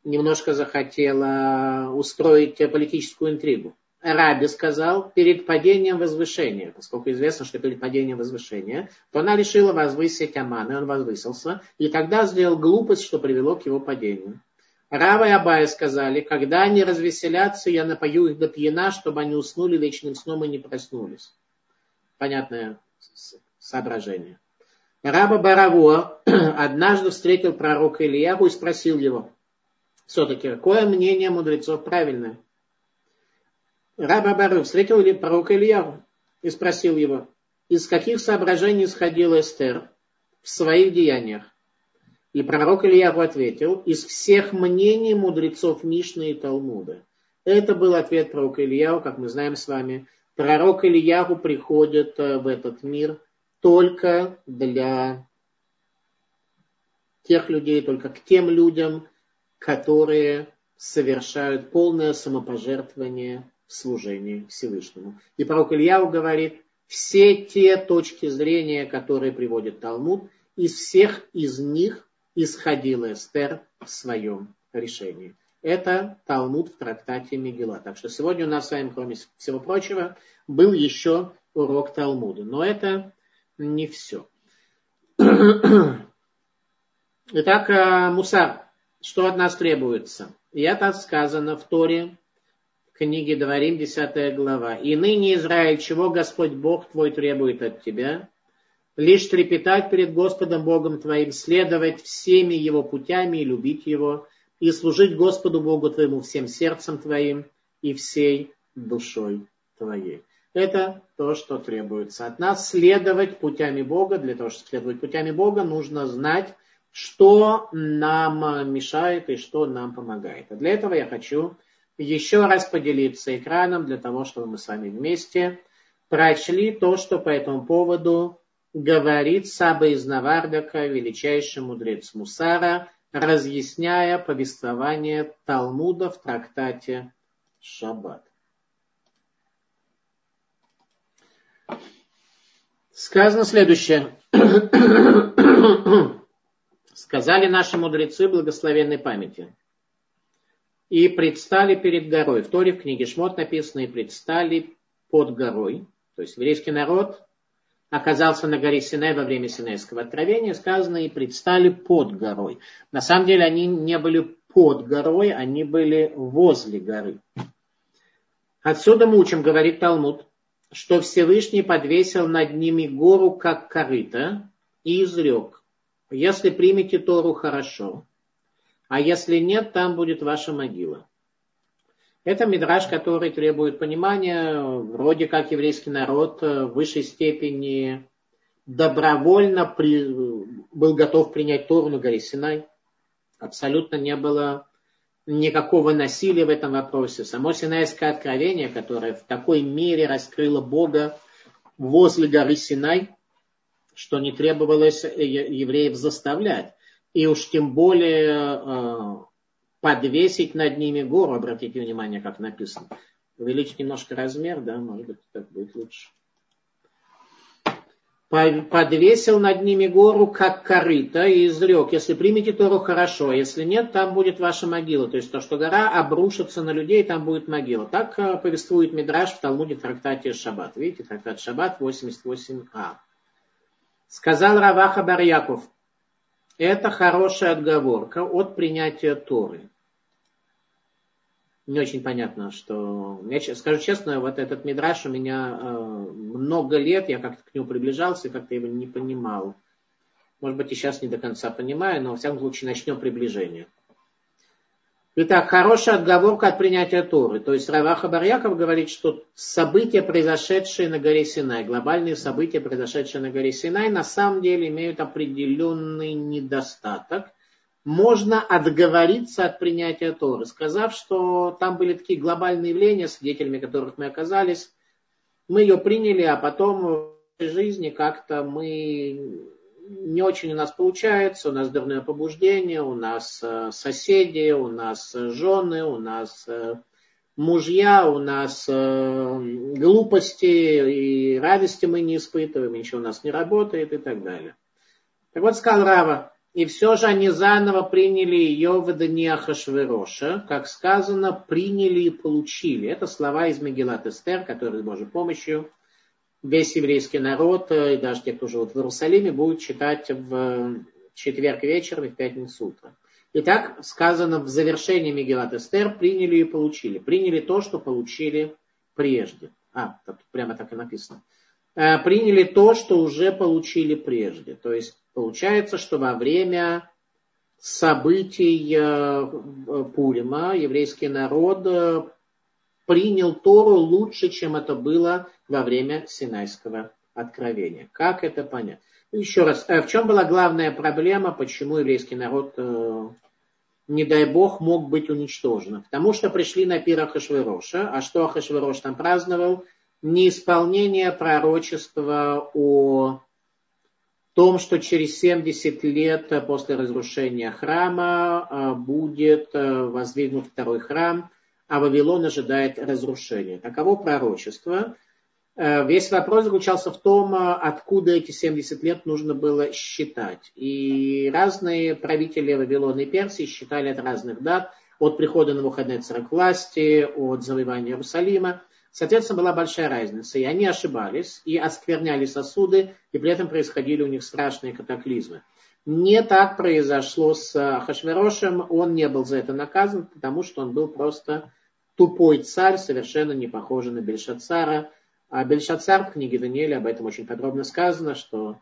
[SPEAKER 1] немножко захотела устроить политическую интригу. Раби сказал, перед падением возвышения, поскольку известно, что перед падением возвышения, то она решила возвысить Амана, и он возвысился, и тогда сделал глупость, что привело к его падению. Рава и Абая сказали, когда они развеселятся, я напою их до пьяна, чтобы они уснули вечным сном и не проснулись. Понятное соображение. Раба Бараво однажды встретил пророка Ильягу и спросил его, все-таки, какое мнение мудрецов правильное? Раба Бару встретил ли пророка Ильяву и спросил его, из каких соображений исходил Эстер в своих деяниях. И пророк Ильяву ответил, из всех мнений мудрецов Мишны и Талмуда. Это был ответ пророка Ильяву, как мы знаем с вами. Пророк Ильяву приходит э, в этот мир только для тех людей, только к тем людям, которые совершают полное самопожертвование в служении Всевышнему. И пророк Ильяу говорит, все те точки зрения, которые приводит Талмуд, из всех из них исходил Эстер в своем решении. Это Талмуд в трактате Мегила. Так что сегодня у нас с вами, кроме всего прочего, был еще урок Талмуда. Но это не все. Итак, э, Мусар, что от нас требуется? И это сказано в Торе, книге Дворим, 10 глава. «И ныне, Израиль, чего Господь Бог твой требует от тебя? Лишь трепетать перед Господом Богом твоим, следовать всеми Его путями и любить Его, и служить Господу Богу твоему всем сердцем твоим и всей душой твоей». Это то, что требуется от нас. Следовать путями Бога. Для того, чтобы следовать путями Бога, нужно знать, что нам мешает и что нам помогает. А для этого я хочу еще раз поделиться экраном для того, чтобы мы с вами вместе прочли то, что по этому поводу говорит Саба из Навардака, величайший мудрец Мусара, разъясняя повествование Талмуда в трактате Шаббат. Сказано следующее. Сказали наши мудрецы благословенной памяти – и предстали перед горой. В Торе в книге Шмот написано и предстали под горой. То есть еврейский народ оказался на горе Синай во время Синайского откровения, сказано, и предстали под горой. На самом деле они не были под горой, они были возле горы. Отсюда мы учим, говорит Талмуд, что Всевышний подвесил над ними гору, как корыто, и изрек, если примете Тору хорошо, а если нет, там будет ваша могила. Это мидраж, который требует понимания. Вроде как еврейский народ в высшей степени добровольно при, был готов принять Тору на горе Синай. Абсолютно не было никакого насилия в этом вопросе. Само Синайское откровение, которое в такой мере раскрыло Бога возле горы Синай, что не требовалось евреев заставлять. И уж тем более э, подвесить над ними гору. Обратите внимание, как написано. Увеличить немножко размер, да, может быть, так будет лучше подвесил над ними гору, как корыто, и изрек, если примете Тору, хорошо, если нет, там будет ваша могила. То есть то, что гора обрушится на людей, там будет могила. Так э, повествует Мидраш в Талмуде трактате Шаббат. Видите, трактат Шаббат 88а. Сказал Раваха Барьяков, это хорошая отговорка от принятия Торы не очень понятно, что... Я скажу честно, вот этот мидраж у меня э, много лет, я как-то к нему приближался как-то его не понимал. Может быть, и сейчас не до конца понимаю, но, во всяком случае, начнем приближение. Итак, хорошая отговорка от принятия Торы. То есть Раваха Барьяков говорит, что события, произошедшие на горе Синай, глобальные события, произошедшие на горе Синай, на самом деле имеют определенный недостаток можно отговориться от принятия Торы, сказав, что там были такие глобальные явления, свидетелями которых мы оказались. Мы ее приняли, а потом в жизни как-то мы не очень у нас получается, у нас дурное побуждение, у нас э, соседи, у нас жены, у нас э, мужья, у нас э, глупости и радости мы не испытываем, ничего у нас не работает и так далее. Так вот сказал Рава, и все же они заново приняли ее в дни Ахашвероша, как сказано, приняли и получили. Это слова из Мегилат Эстер, которые с Божьей помощью весь еврейский народ, э, и даже те, кто живут в Иерусалиме, будут читать в четверг вечером и в пятницу утром. Итак, сказано в завершении Мегилат Эстер, приняли и получили. Приняли то, что получили прежде. А, тут прямо так и написано. Э, приняли то, что уже получили прежде. То есть Получается, что во время событий э, Пурима еврейский народ э, принял Тору лучше, чем это было во время Синайского откровения. Как это понять? Еще раз, э, в чем была главная проблема, почему еврейский народ, не дай бог, мог быть уничтожен? Потому что пришли на пир Ахашвироша, а что Ахашвирош там праздновал? Неисполнение пророчества о том, что через 70 лет после разрушения храма а, будет воздвигнут второй храм, а Вавилон ожидает разрушения. Таково пророчество. А, весь вопрос заключался в том, откуда эти 70 лет нужно было считать. И разные правители Вавилона и Персии считали от разных дат, от прихода на Навуходнецера к власти, от завоевания Иерусалима. Соответственно, была большая разница. И они ошибались, и оскверняли сосуды, и при этом происходили у них страшные катаклизмы. Не так произошло с Хашверошем, он не был за это наказан, потому что он был просто тупой царь, совершенно не похожий на Бельшацара. А Бельшацар в книге Даниэля об этом очень подробно сказано, что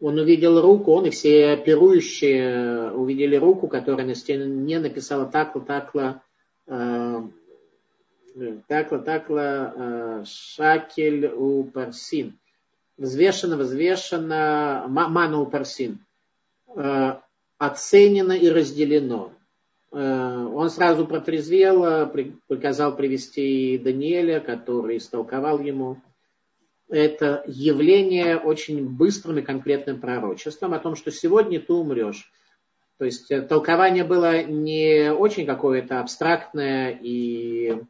[SPEAKER 1] он увидел руку, он и все пирующие увидели руку, которая на стене написала такла, такла, э, такла, такла, э, шакель у парсин. Взвешено, взвешено, мана у парсин. Э, оценено и разделено. Э, он сразу протрезвел, приказал привести Даниэля, который истолковал ему это явление очень быстрым и конкретным пророчеством о том, что сегодня ты умрешь. То есть толкование было не очень какое-то абстрактное и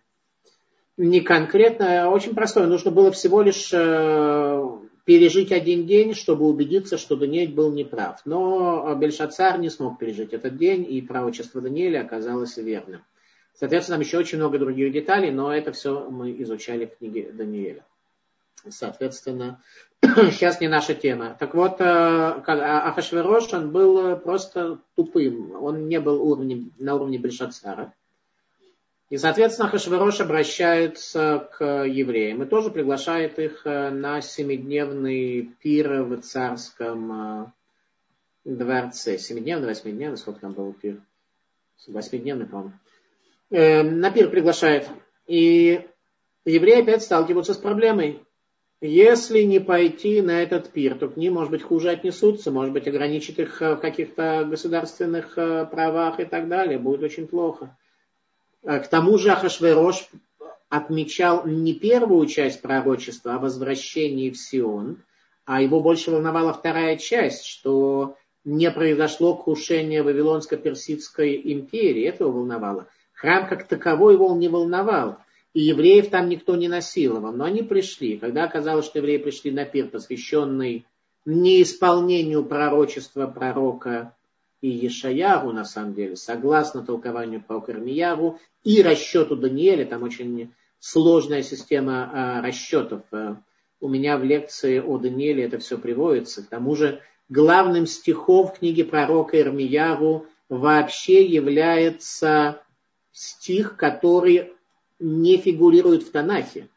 [SPEAKER 1] не конкретно, а очень простое. Нужно было всего лишь э, пережить один день, чтобы убедиться, что Даниэль был неправ. Но Бельшацар не смог пережить этот день, и пророчество Даниэля оказалось верным. Соответственно, там еще очень много других деталей, но это все мы изучали в книге Даниэля. Соответственно, сейчас не наша тема. Так вот, э, а, Ахашверош, он был просто тупым. Он не был уровнем, на уровне Бельшацара. И, соответственно, Хашвирош обращается к евреям и тоже приглашает их э, на семидневный пир в царском э, дворце. Семидневный, восьмидневный, сколько там был пир? Восьмидневный, по-моему. Э, на пир приглашает. И евреи опять сталкиваются с проблемой. Если не пойти на этот пир, то к ним, может быть, хуже отнесутся, может быть, ограничить их в каких-то государственных правах и так далее. Будет очень плохо. К тому же Ахашверош отмечал не первую часть пророчества о возвращении в Сион, а его больше волновала вторая часть, что не произошло крушение Вавилонско-Персидской империи. Это его волновало. Храм как таковой его не волновал. И евреев там никто не насиловал. Но они пришли. Когда оказалось, что евреи пришли на пир, посвященный неисполнению пророчества пророка и Ешаяру, на самом деле, согласно толкованию пророка Ирмияру и расчету Даниэля, там очень сложная система а, расчетов. А, у меня в лекции о Данииле это все приводится. К тому же главным стихом в книге пророка Ирмияру вообще является стих, который не фигурирует в Танахе.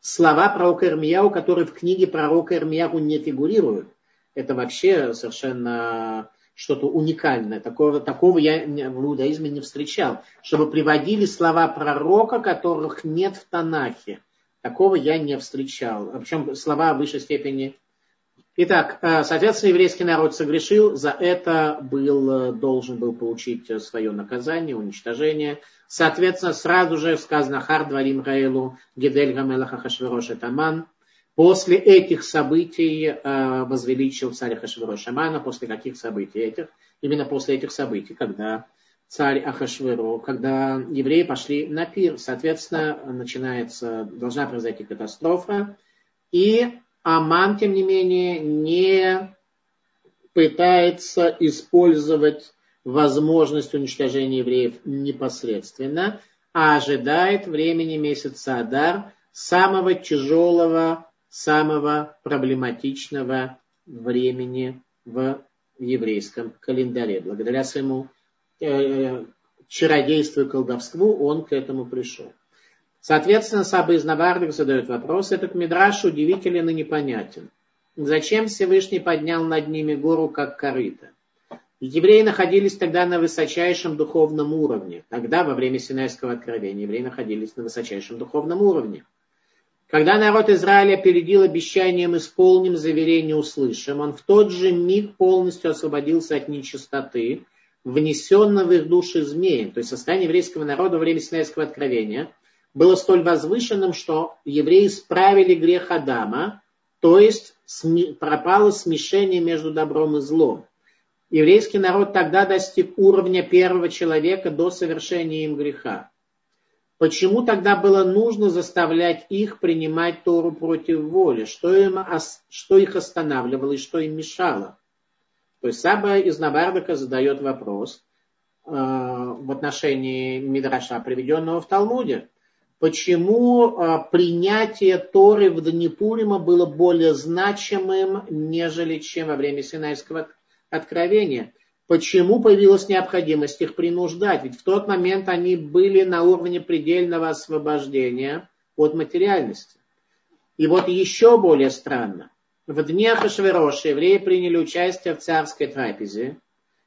[SPEAKER 1] Слова пророка Ирмияу, которые в книге пророка Ирмияу не фигурируют. Это вообще совершенно что-то уникальное. Такого, такого я в иудаизме не встречал. Чтобы приводили слова пророка, которых нет в Танахе. Такого я не встречал. Причем слова в высшей степени. Итак, э, соответственно, еврейский народ согрешил, за это был, э, должен был получить э, свое наказание, уничтожение. Соответственно, сразу же сказано Хар Дварим Раэлу Гедель Гамелаха Хашверош Таман. После этих событий э, возвеличил царь Ахашверош Амана. После каких событий этих? Именно после этих событий, когда царь Ахашверо, когда евреи пошли на пир. Соответственно, начинается, должна произойти катастрофа. И Аман, тем не менее, не пытается использовать возможность уничтожения евреев непосредственно, а ожидает времени месяца Адар, самого тяжелого самого проблематичного времени в еврейском календаре. Благодаря своему э, чародейству и колдовству он к этому пришел. Соответственно, Саба из Навардик задает вопрос, этот мидраш удивителен и непонятен. Зачем Всевышний поднял над ними гору, как корыто? Евреи находились тогда на высочайшем духовном уровне. Тогда, во время Синайского откровения, евреи находились на высочайшем духовном уровне. Когда народ Израиля опередил обещанием исполним, заверение услышим, он в тот же миг полностью освободился от нечистоты, внесенного в их души змеем. То есть состояние еврейского народа во время Синайского откровения было столь возвышенным, что евреи справили грех Адама, то есть пропало смешение между добром и злом. Еврейский народ тогда достиг уровня первого человека до совершения им греха. Почему тогда было нужно заставлять их принимать Тору против воли? Что, им, что их останавливало и что им мешало? То есть Саба из Навардака задает вопрос э, в отношении Мидраша, приведенного в Талмуде. Почему э, принятие Торы в Данипурима было более значимым, нежели чем во время Синайского откровения? Почему появилась необходимость их принуждать? Ведь в тот момент они были на уровне предельного освобождения от материальности. И вот еще более странно. В дни Ахашвероша евреи приняли участие в царской трапезе,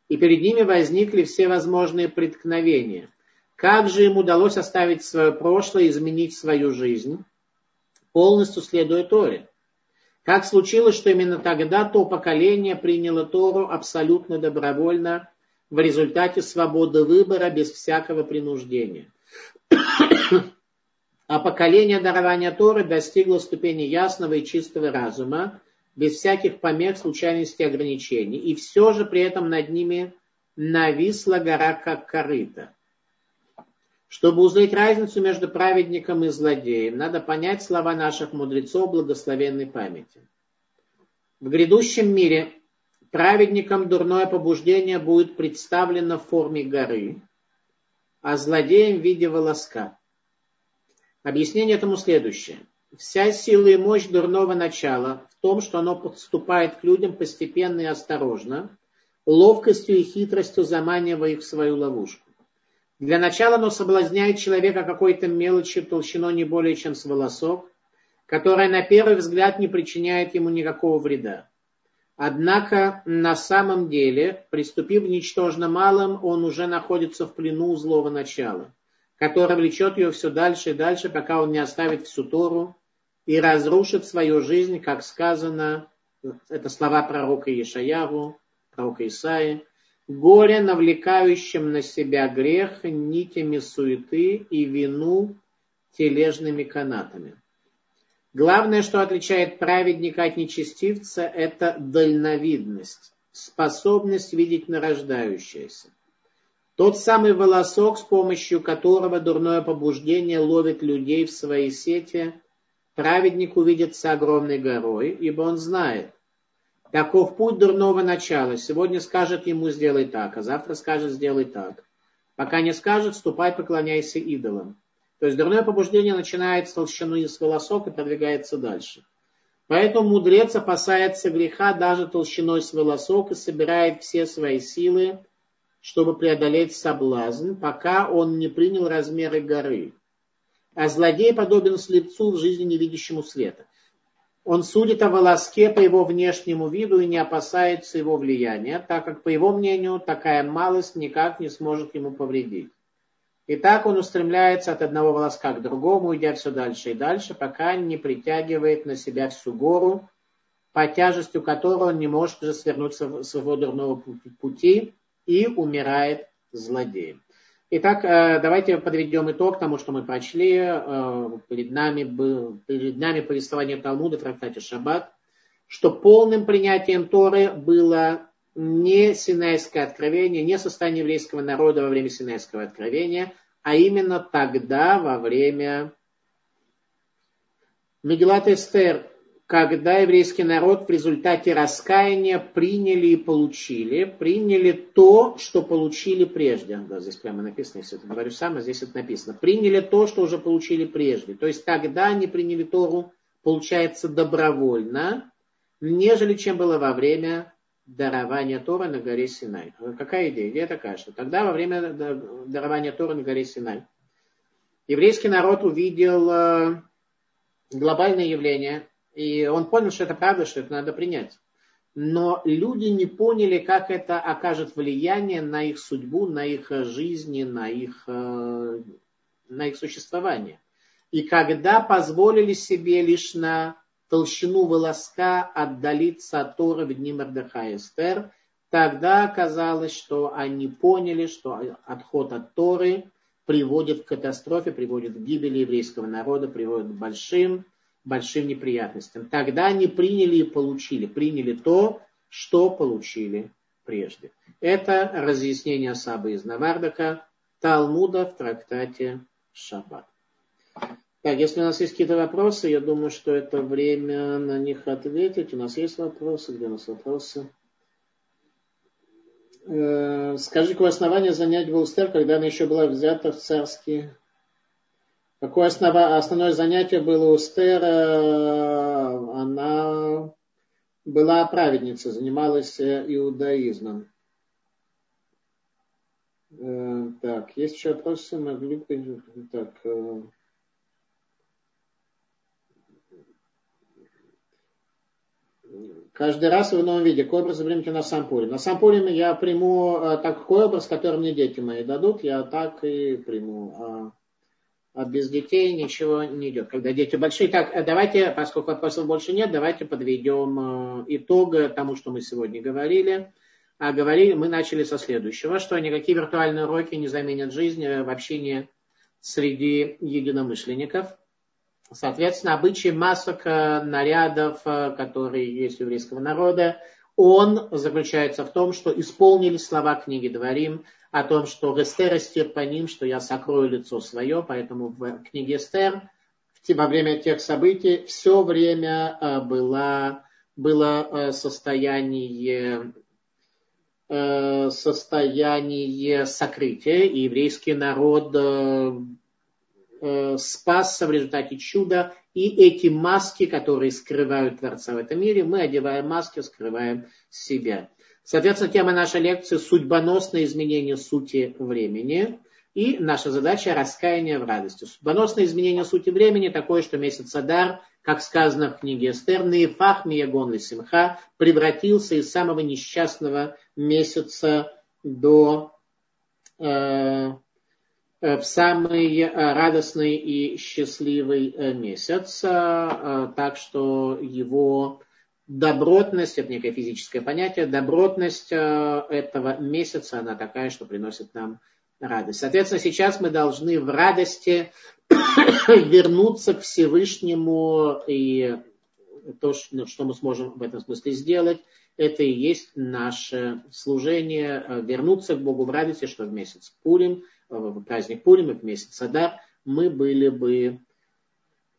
[SPEAKER 1] и перед ними возникли все возможные преткновения. Как же им удалось оставить свое прошлое изменить свою жизнь, полностью следуя Торе? Как случилось, что именно тогда то поколение приняло Тору абсолютно добровольно в результате свободы выбора без всякого принуждения. А поколение дарования Торы достигло ступени ясного и чистого разума, без всяких помех, случайностей и ограничений. И все же при этом над ними нависла гора как корыто. Чтобы узнать разницу между праведником и злодеем, надо понять слова наших мудрецов благословенной памяти. В грядущем мире праведникам дурное побуждение будет представлено в форме горы, а злодеям в виде волоска. Объяснение этому следующее. Вся сила и мощь дурного начала в том, что оно подступает к людям постепенно и осторожно, ловкостью и хитростью заманивая их в свою ловушку. Для начала оно соблазняет человека какой-то мелочи толщиной не более чем с волосок, которая на первый взгляд не причиняет ему никакого вреда. Однако на самом деле, приступив ничтожно малым, он уже находится в плену злого начала, которое влечет ее все дальше и дальше, пока он не оставит всю Тору и разрушит свою жизнь, как сказано, это слова пророка Ишаяру, пророка Исаи, горе, навлекающим на себя грех нитями суеты и вину тележными канатами. Главное, что отличает праведника от нечестивца, это дальновидность, способность видеть нарождающееся. Тот самый волосок, с помощью которого дурное побуждение ловит людей в свои сети, праведник увидит с огромной горой, ибо он знает, Таков путь дурного начала. Сегодня скажет ему сделай так, а завтра скажет сделай так. Пока не скажет, ступай, поклоняйся идолам. То есть дурное побуждение начинает с толщины с волосок и продвигается дальше. Поэтому мудрец опасается греха даже толщиной с волосок и собирает все свои силы, чтобы преодолеть соблазн, пока он не принял размеры горы. А злодей подобен слепцу в жизни невидящему света. Он судит о волоске по его внешнему виду и не опасается его влияния, так как, по его мнению, такая малость никак не сможет ему повредить. И так он устремляется от одного волоска к другому, идя все дальше и дальше, пока не притягивает на себя всю гору, по тяжестью которой он не может уже свернуть своего дурного пути и умирает злодеем. Итак, э, давайте подведем итог тому, что мы прочли. Э, перед нами, был, перед нами повествование Талмуда в трактате Шаббат, что полным принятием Торы было не Синайское откровение, не состояние еврейского народа во время Синайского откровения, а именно тогда, во время Мегилат Эстер, когда еврейский народ в результате раскаяния приняли и получили, приняли то, что получили прежде. Да, здесь прямо написано, если это говорю сам, а здесь это написано. Приняли то, что уже получили прежде. То есть тогда они приняли Тору, получается, добровольно, нежели чем было во время дарования Тора на горе Синай. Какая идея? Идея такая, что тогда во время дарования Тора на горе Синай еврейский народ увидел э, глобальное явление, и он понял, что это правда, что это надо принять. Но люди не поняли, как это окажет влияние на их судьбу, на их жизни, на их, э, на их существование. И когда позволили себе лишь на толщину волоска отдалиться от Торы в дни Мордеха Эстер, тогда оказалось, что они поняли, что отход от Торы приводит к катастрофе, приводит к гибели еврейского народа, приводит к большим большим неприятностям. Тогда они приняли и получили, приняли то, что получили прежде. Это разъяснение Сабы из Навардака, Талмуда в трактате Шаббат. Так, если у нас есть какие-то вопросы, я думаю, что это время на них ответить. У нас есть вопросы? Где у нас вопросы? Э, скажи, какое основание занять Вулстер, когда она еще была взята в царские Какое основное занятие было у Стера? Она была праведницей, занималась э, иудаизмом. Э, так, есть еще вопросы? Могли бы... Так, э, Каждый раз в новом виде. Какой образ примите на Сампуре? На Сампуре я приму такой образ, который мне дети мои дадут, я так и приму. А а без детей ничего не идет. Когда дети большие. Так, э, давайте, поскольку вопросов больше нет, давайте подведем э, итог тому, что мы сегодня говорили. А говорили, мы начали со следующего, что никакие виртуальные уроки не заменят жизнь э, в общении среди единомышленников. Соответственно, обычай масок, нарядов, которые есть у еврейского народа, он заключается в том, что исполнили слова книги Дворим о том, что Эстер истер по ним, что я сокрою лицо свое, поэтому в книге Эстер во время тех событий все время э, было, было э, состояние э, состояние сокрытия, и еврейский народ спасся в результате чуда, и эти маски, которые скрывают Творца в этом мире, мы одеваем маски, скрываем себя. Соответственно, тема нашей лекции – судьбоносное изменение сути времени. И наша задача – раскаяние в радости. Судьбоносное изменение сути времени такое, что месяц Адар, как сказано в книге Эстер, Наифах Миягон Симха превратился из самого несчастного месяца до, э, э, в самый радостный и счастливый месяц. Так что его добротность, это некое физическое понятие, добротность этого месяца, она такая, что приносит нам радость. Соответственно, сейчас мы должны в радости вернуться к Всевышнему, и то, что мы сможем в этом смысле сделать, это и есть наше служение, э, вернуться к Богу в радости, что в месяц Пурим, э, в праздник Пурим и в месяц Адар мы были бы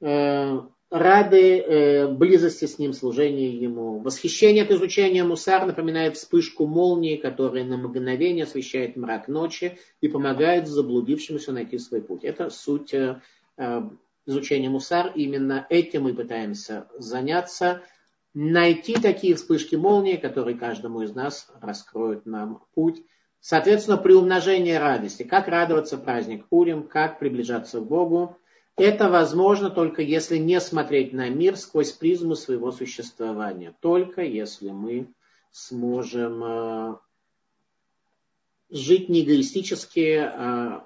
[SPEAKER 1] э, рады э, близости с ним, служению ему. Восхищение от изучения мусар напоминает вспышку молнии, которая на мгновение освещает мрак ночи и помогает заблудившемуся найти свой путь. Это суть э, э, изучения мусар. Именно этим мы пытаемся заняться. Найти такие вспышки молнии, которые каждому из нас раскроют нам путь. Соответственно, при умножении радости. Как радоваться праздник Пурим, как приближаться к Богу – это возможно только если не смотреть на мир сквозь призму своего существования. Только если мы сможем э, жить не эгоистически, а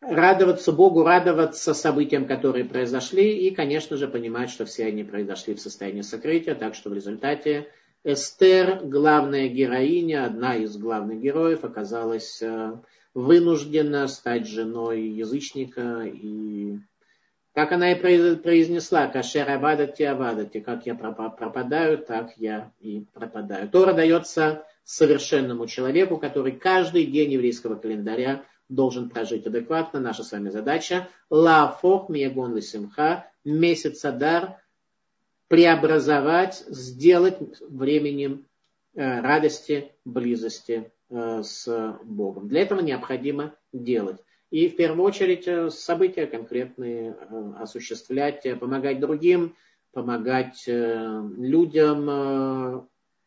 [SPEAKER 1] радоваться Богу, радоваться событиям, которые произошли, и, конечно же, понимать, что все они произошли в состоянии сокрытия, так что в результате Эстер, главная героиня, одна из главных героев, оказалась э, вынуждена стать женой язычника. И как она и произнесла, кашер абадати абадати, как я пропадаю, так я и пропадаю. Тора дается совершенному человеку, который каждый день еврейского календаря должен прожить адекватно. Наша с вами задача лафох миягон лисимха, месяц адар, преобразовать, сделать временем э, радости, близости с Богом. Для этого необходимо делать. И в первую очередь э, события конкретные э, осуществлять, помогать другим, помогать людям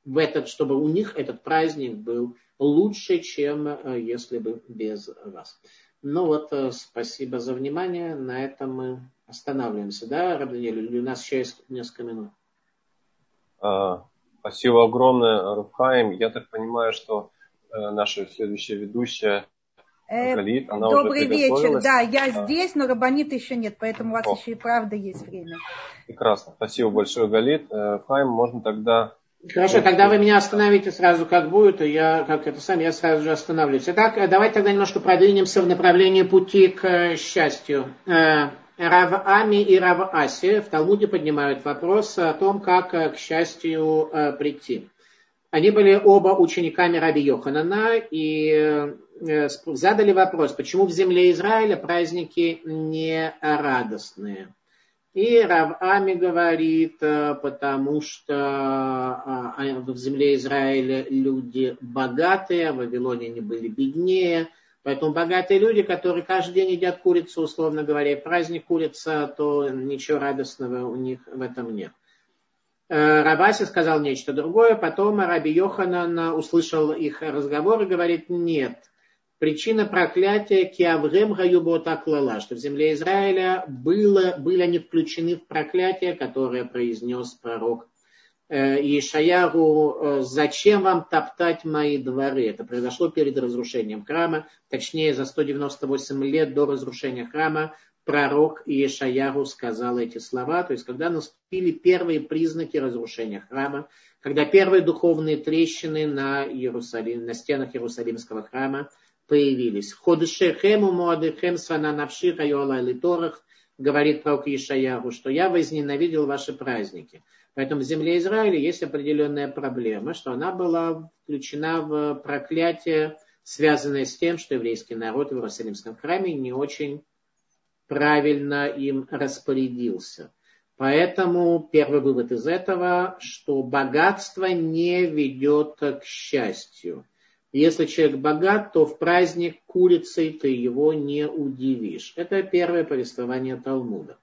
[SPEAKER 1] в этот, чтобы у них этот праздник был лучше, чем если бы без вас. Ну вот, спасибо за внимание. На этом мы останавливаемся. Да, Рабданель, у нас еще есть несколько минут.
[SPEAKER 2] А, спасибо огромное, Рухаим. Я так понимаю, что Э, наша следующая ведущая
[SPEAKER 3] э, Галит, она Добрый уже вечер, да, я здесь, но Рабанита еще нет, поэтому у вас О. еще и правда есть время.
[SPEAKER 2] Прекрасно, спасибо большое, Галит. Э, Хайм, можно тогда...
[SPEAKER 1] Хорошо, тогда вы меня остановите сразу, как будет, и я, как это сам, я сразу же остановлюсь. Итак, давайте тогда немножко продвинемся в направлении пути к счастью. Рав Ами и Рав Аси в Талмуде поднимают вопрос о том, как к счастью прийти. Они были оба учениками Раби Йоханана и э, задали вопрос, почему в земле Израиля праздники не радостные. И Рав Ами говорит, э, потому что а, а, в земле Израиля люди богатые, а в Вавилоне они были беднее. Поэтому богатые люди, которые каждый день едят курицу, условно говоря, праздник курица, то ничего радостного у них в этом нет. Э, Рабаси сказал нечто другое, потом Раби Йоханан услышал их разговор и говорит, нет, причина проклятия Киаврем Гаюбота Клала, что в земле Израиля было, были они включены в проклятие, которое произнес пророк э, Ишаяру, э, зачем вам топтать мои дворы? Это произошло перед разрушением храма, точнее за 198 лет до разрушения храма пророк Иешаяру сказал эти слова, то есть когда наступили первые признаки разрушения храма, когда первые духовные трещины на, Иерусалим, на стенах Иерусалимского храма появились. Ходышехему муадыхем сана навши хайола литорах, говорит пророк Ишаяру, что я возненавидел ваши праздники. Поэтому в земле Израиля есть определенная проблема, что она была включена в проклятие, связанное с тем, что еврейский народ в Иерусалимском храме не очень правильно им распорядился. Поэтому первый вывод из этого, что богатство не ведет к счастью. Если человек богат, то в праздник курицей ты его не удивишь. Это первое повествование Талмуда.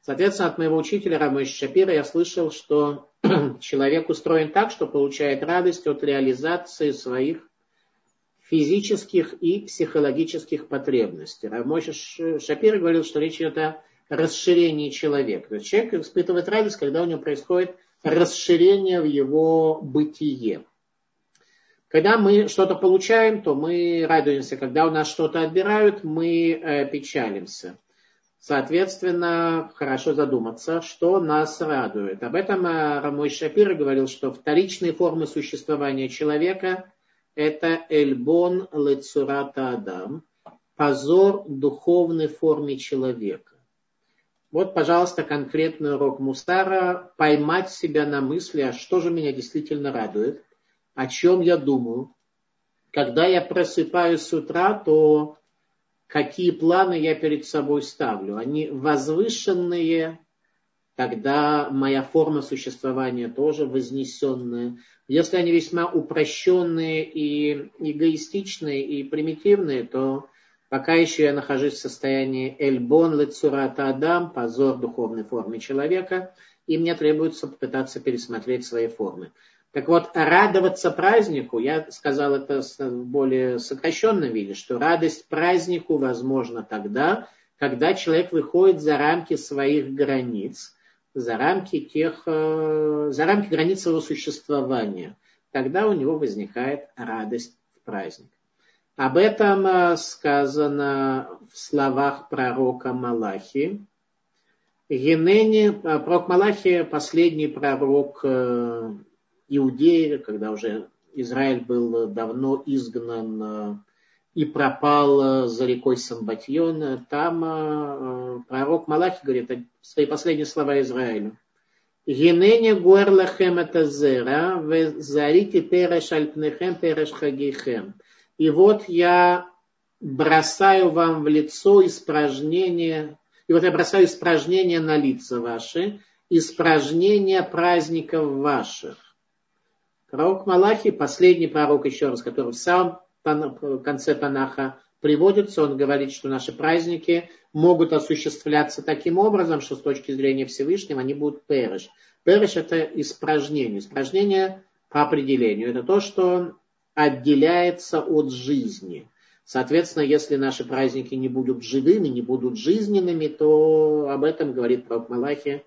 [SPEAKER 1] Соответственно, от моего учителя Рамыш Шапира я слышал, что человек устроен так, что получает радость от реализации своих физических и психологических потребностей. Рамоша Шапир говорил, что речь идет о расширении человека. То есть человек испытывает радость, когда у него происходит расширение в его бытие. Когда мы что-то получаем, то мы радуемся. Когда у нас что-то отбирают, мы э, печалимся. Соответственно, хорошо задуматься, что нас радует. Об этом э, Рамой Шапир говорил, что вторичные формы существования человека – это эльбон лецурата адам, позор духовной форме человека. Вот, пожалуйста, конкретный урок Мустара – поймать себя на мысли, а что же меня действительно радует, о чем я думаю. Когда я просыпаюсь с утра, то какие планы я перед собой ставлю. Они возвышенные, тогда моя форма существования тоже вознесенная. Если они весьма упрощенные и эгоистичные и примитивные, то пока еще я нахожусь в состоянии эльбон лецурата адам, позор духовной формы человека, и мне требуется попытаться пересмотреть свои формы. Так вот, радоваться празднику, я сказал это в более сокращенном виде, что радость празднику возможна тогда, когда человек выходит за рамки своих границ, за рамки, тех, э, за рамки границ своего существования. Тогда у него возникает радость в праздник. Об этом э, сказано в словах пророка Малахи. Генени, э, пророк Малахи, последний пророк Иудеи, когда уже Израиль был давно изгнан и пропал э, за рекой Самбатьон, там э, пророк Малахи говорит свои последние слова Израилю. Генене гуэрлахем это зера, зарите переш альпнехем. И вот я бросаю вам в лицо испражнение, и вот я бросаю испражнение на лица ваши, испражнение праздников ваших. Пророк Малахи, последний пророк, еще раз, который в самом конце Танаха приводится, он говорит, что наши праздники могут осуществляться таким образом, что с точки зрения Всевышнего они будут переш. Переш это испражнение. Испражнение по определению. Это то, что отделяется от жизни. Соответственно, если наши праздники не будут живыми, не будут жизненными, то об этом говорит пророк Малахи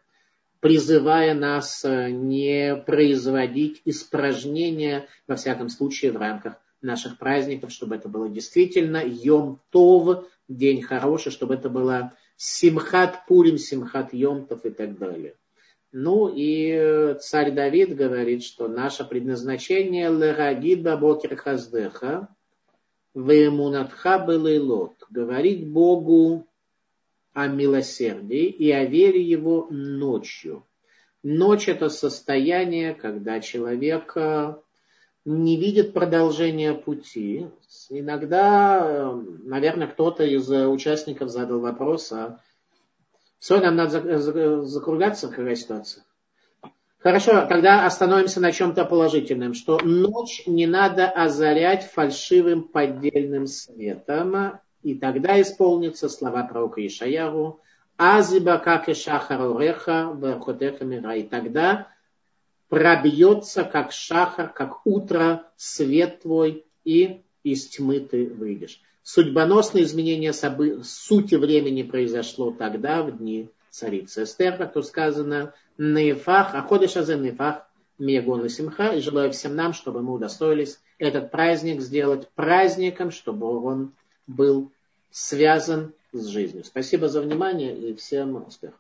[SPEAKER 1] призывая нас э, не производить испражнения, во всяком случае, в рамках наших праздников, чтобы это было действительно Йом Тов, день хороший, чтобы это было Симхат Пурим, Симхат Йомтов и так далее. Ну и царь Давид говорит, что наше предназначение лерагид бабокер хаздеха, вемунатха лот, говорить Богу о милосердии и о вере его ночью. Ночь это состояние, когда человек э, не видит продолжения пути. Иногда, э, наверное, кто-то из участников задал вопрос, а все, нам надо закругляться, какая ситуация? Хорошо, тогда остановимся на чем-то положительном, что ночь не надо озарять фальшивым поддельным светом, и тогда исполнится слова пророка Ишаяру, Азиба как и шахар уреха верхотеха мира. И тогда пробьется, как шахар, как утро, свет твой, и из тьмы ты выйдешь. Судьбоносное изменение собы... сути времени произошло тогда, в дни царицы Эстер, как тут сказано, Нефах, а ходишь азе Нефах, Мегон и Симха, и желаю всем нам, чтобы мы удостоились этот праздник сделать праздником, чтобы он был связан с жизнью. Спасибо за внимание и всем успехов.